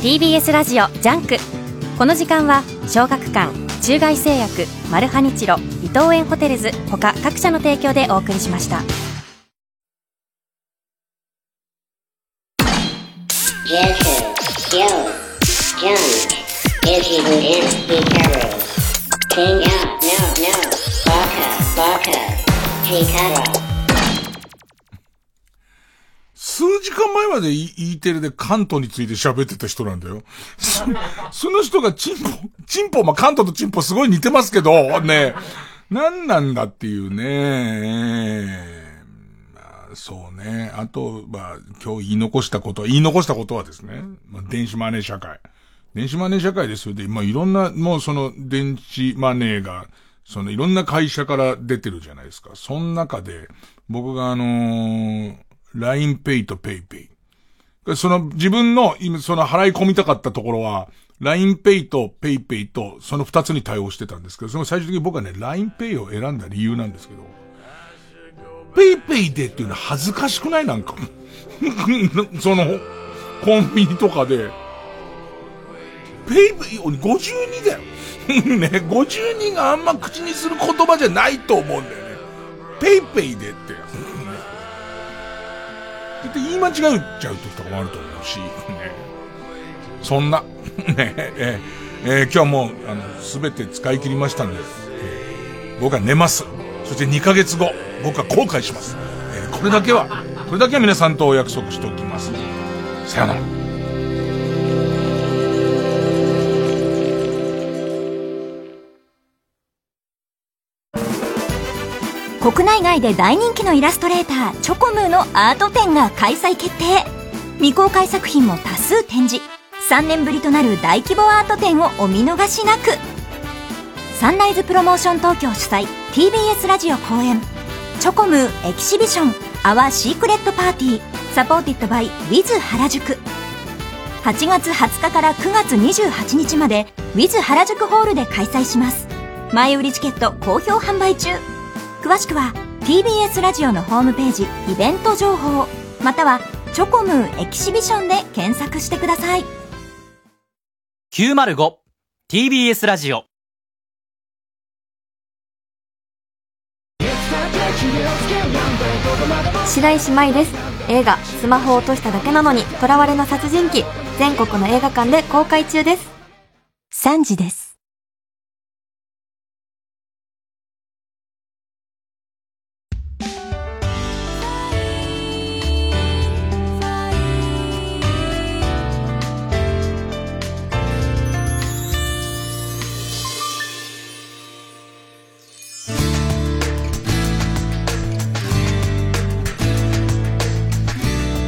TBS ラジオジャンク。この時間は小学館中外製薬マルハニチロ伊藤園ホテルズ他各社の提供でお送りしました
時間前まで E テレで関東について喋ってた人なんだよ。そ その人がチンポ、チンポ、まあ、関東とチンポすごい似てますけど、ね、何なんだっていうね。まあ、そうね。あと、まあ、今日言い残したことは、言い残したことはですね、まあ、電子マネー社会。電子マネー社会ですよ。で、まあ、いろんな、もうその電子マネーが、そのいろんな会社から出てるじゃないですか。その中で、僕があのー、LINEPay と PayPay。その自分の今その払い込みたかったところは、LINEPay と PayPay とその二つに対応してたんですけど、その最終的に僕はね、LINEPay を選んだ理由なんですけど、ペイペイでっていうのは恥ずかしくないなんか。その、コンビニとかで、ペイペイ、52だよ。ね、52があんま口にする言葉じゃないと思うんだよね。ペイペイでって。って言い間違えちゃう時とかもあると思うし、ね。そんな、ね、えー、えー、今日はもう、あの、すべて使い切りましたんで、えー、僕は寝ます。そして2ヶ月後、僕は後悔します。えー、これだけは、これだけは皆さんとお約束しておきます。さよなら。
国内外で大人気のイラストレーターチョコムーのアート展が開催決定。未公開作品も多数展示。3年ぶりとなる大規模アート展をお見逃しなく。サンライズプロモーション東京主催 TBS ラジオ公演。チョコムー exhibition Our Secret Party。supported by WITH 原宿。8月20日から9月28日まで Wiz 原宿ホールで開催します。前売りチケット好評販売中。詳しくは TBS ラジオのホームページイベント情報またはチョコムーエキシビションで検索してください。
905TBS ラジオ。
白石麻衣です。映画「スマホを落としただけなのに囚われの殺人鬼」全国の映画館で公開中です。
3時です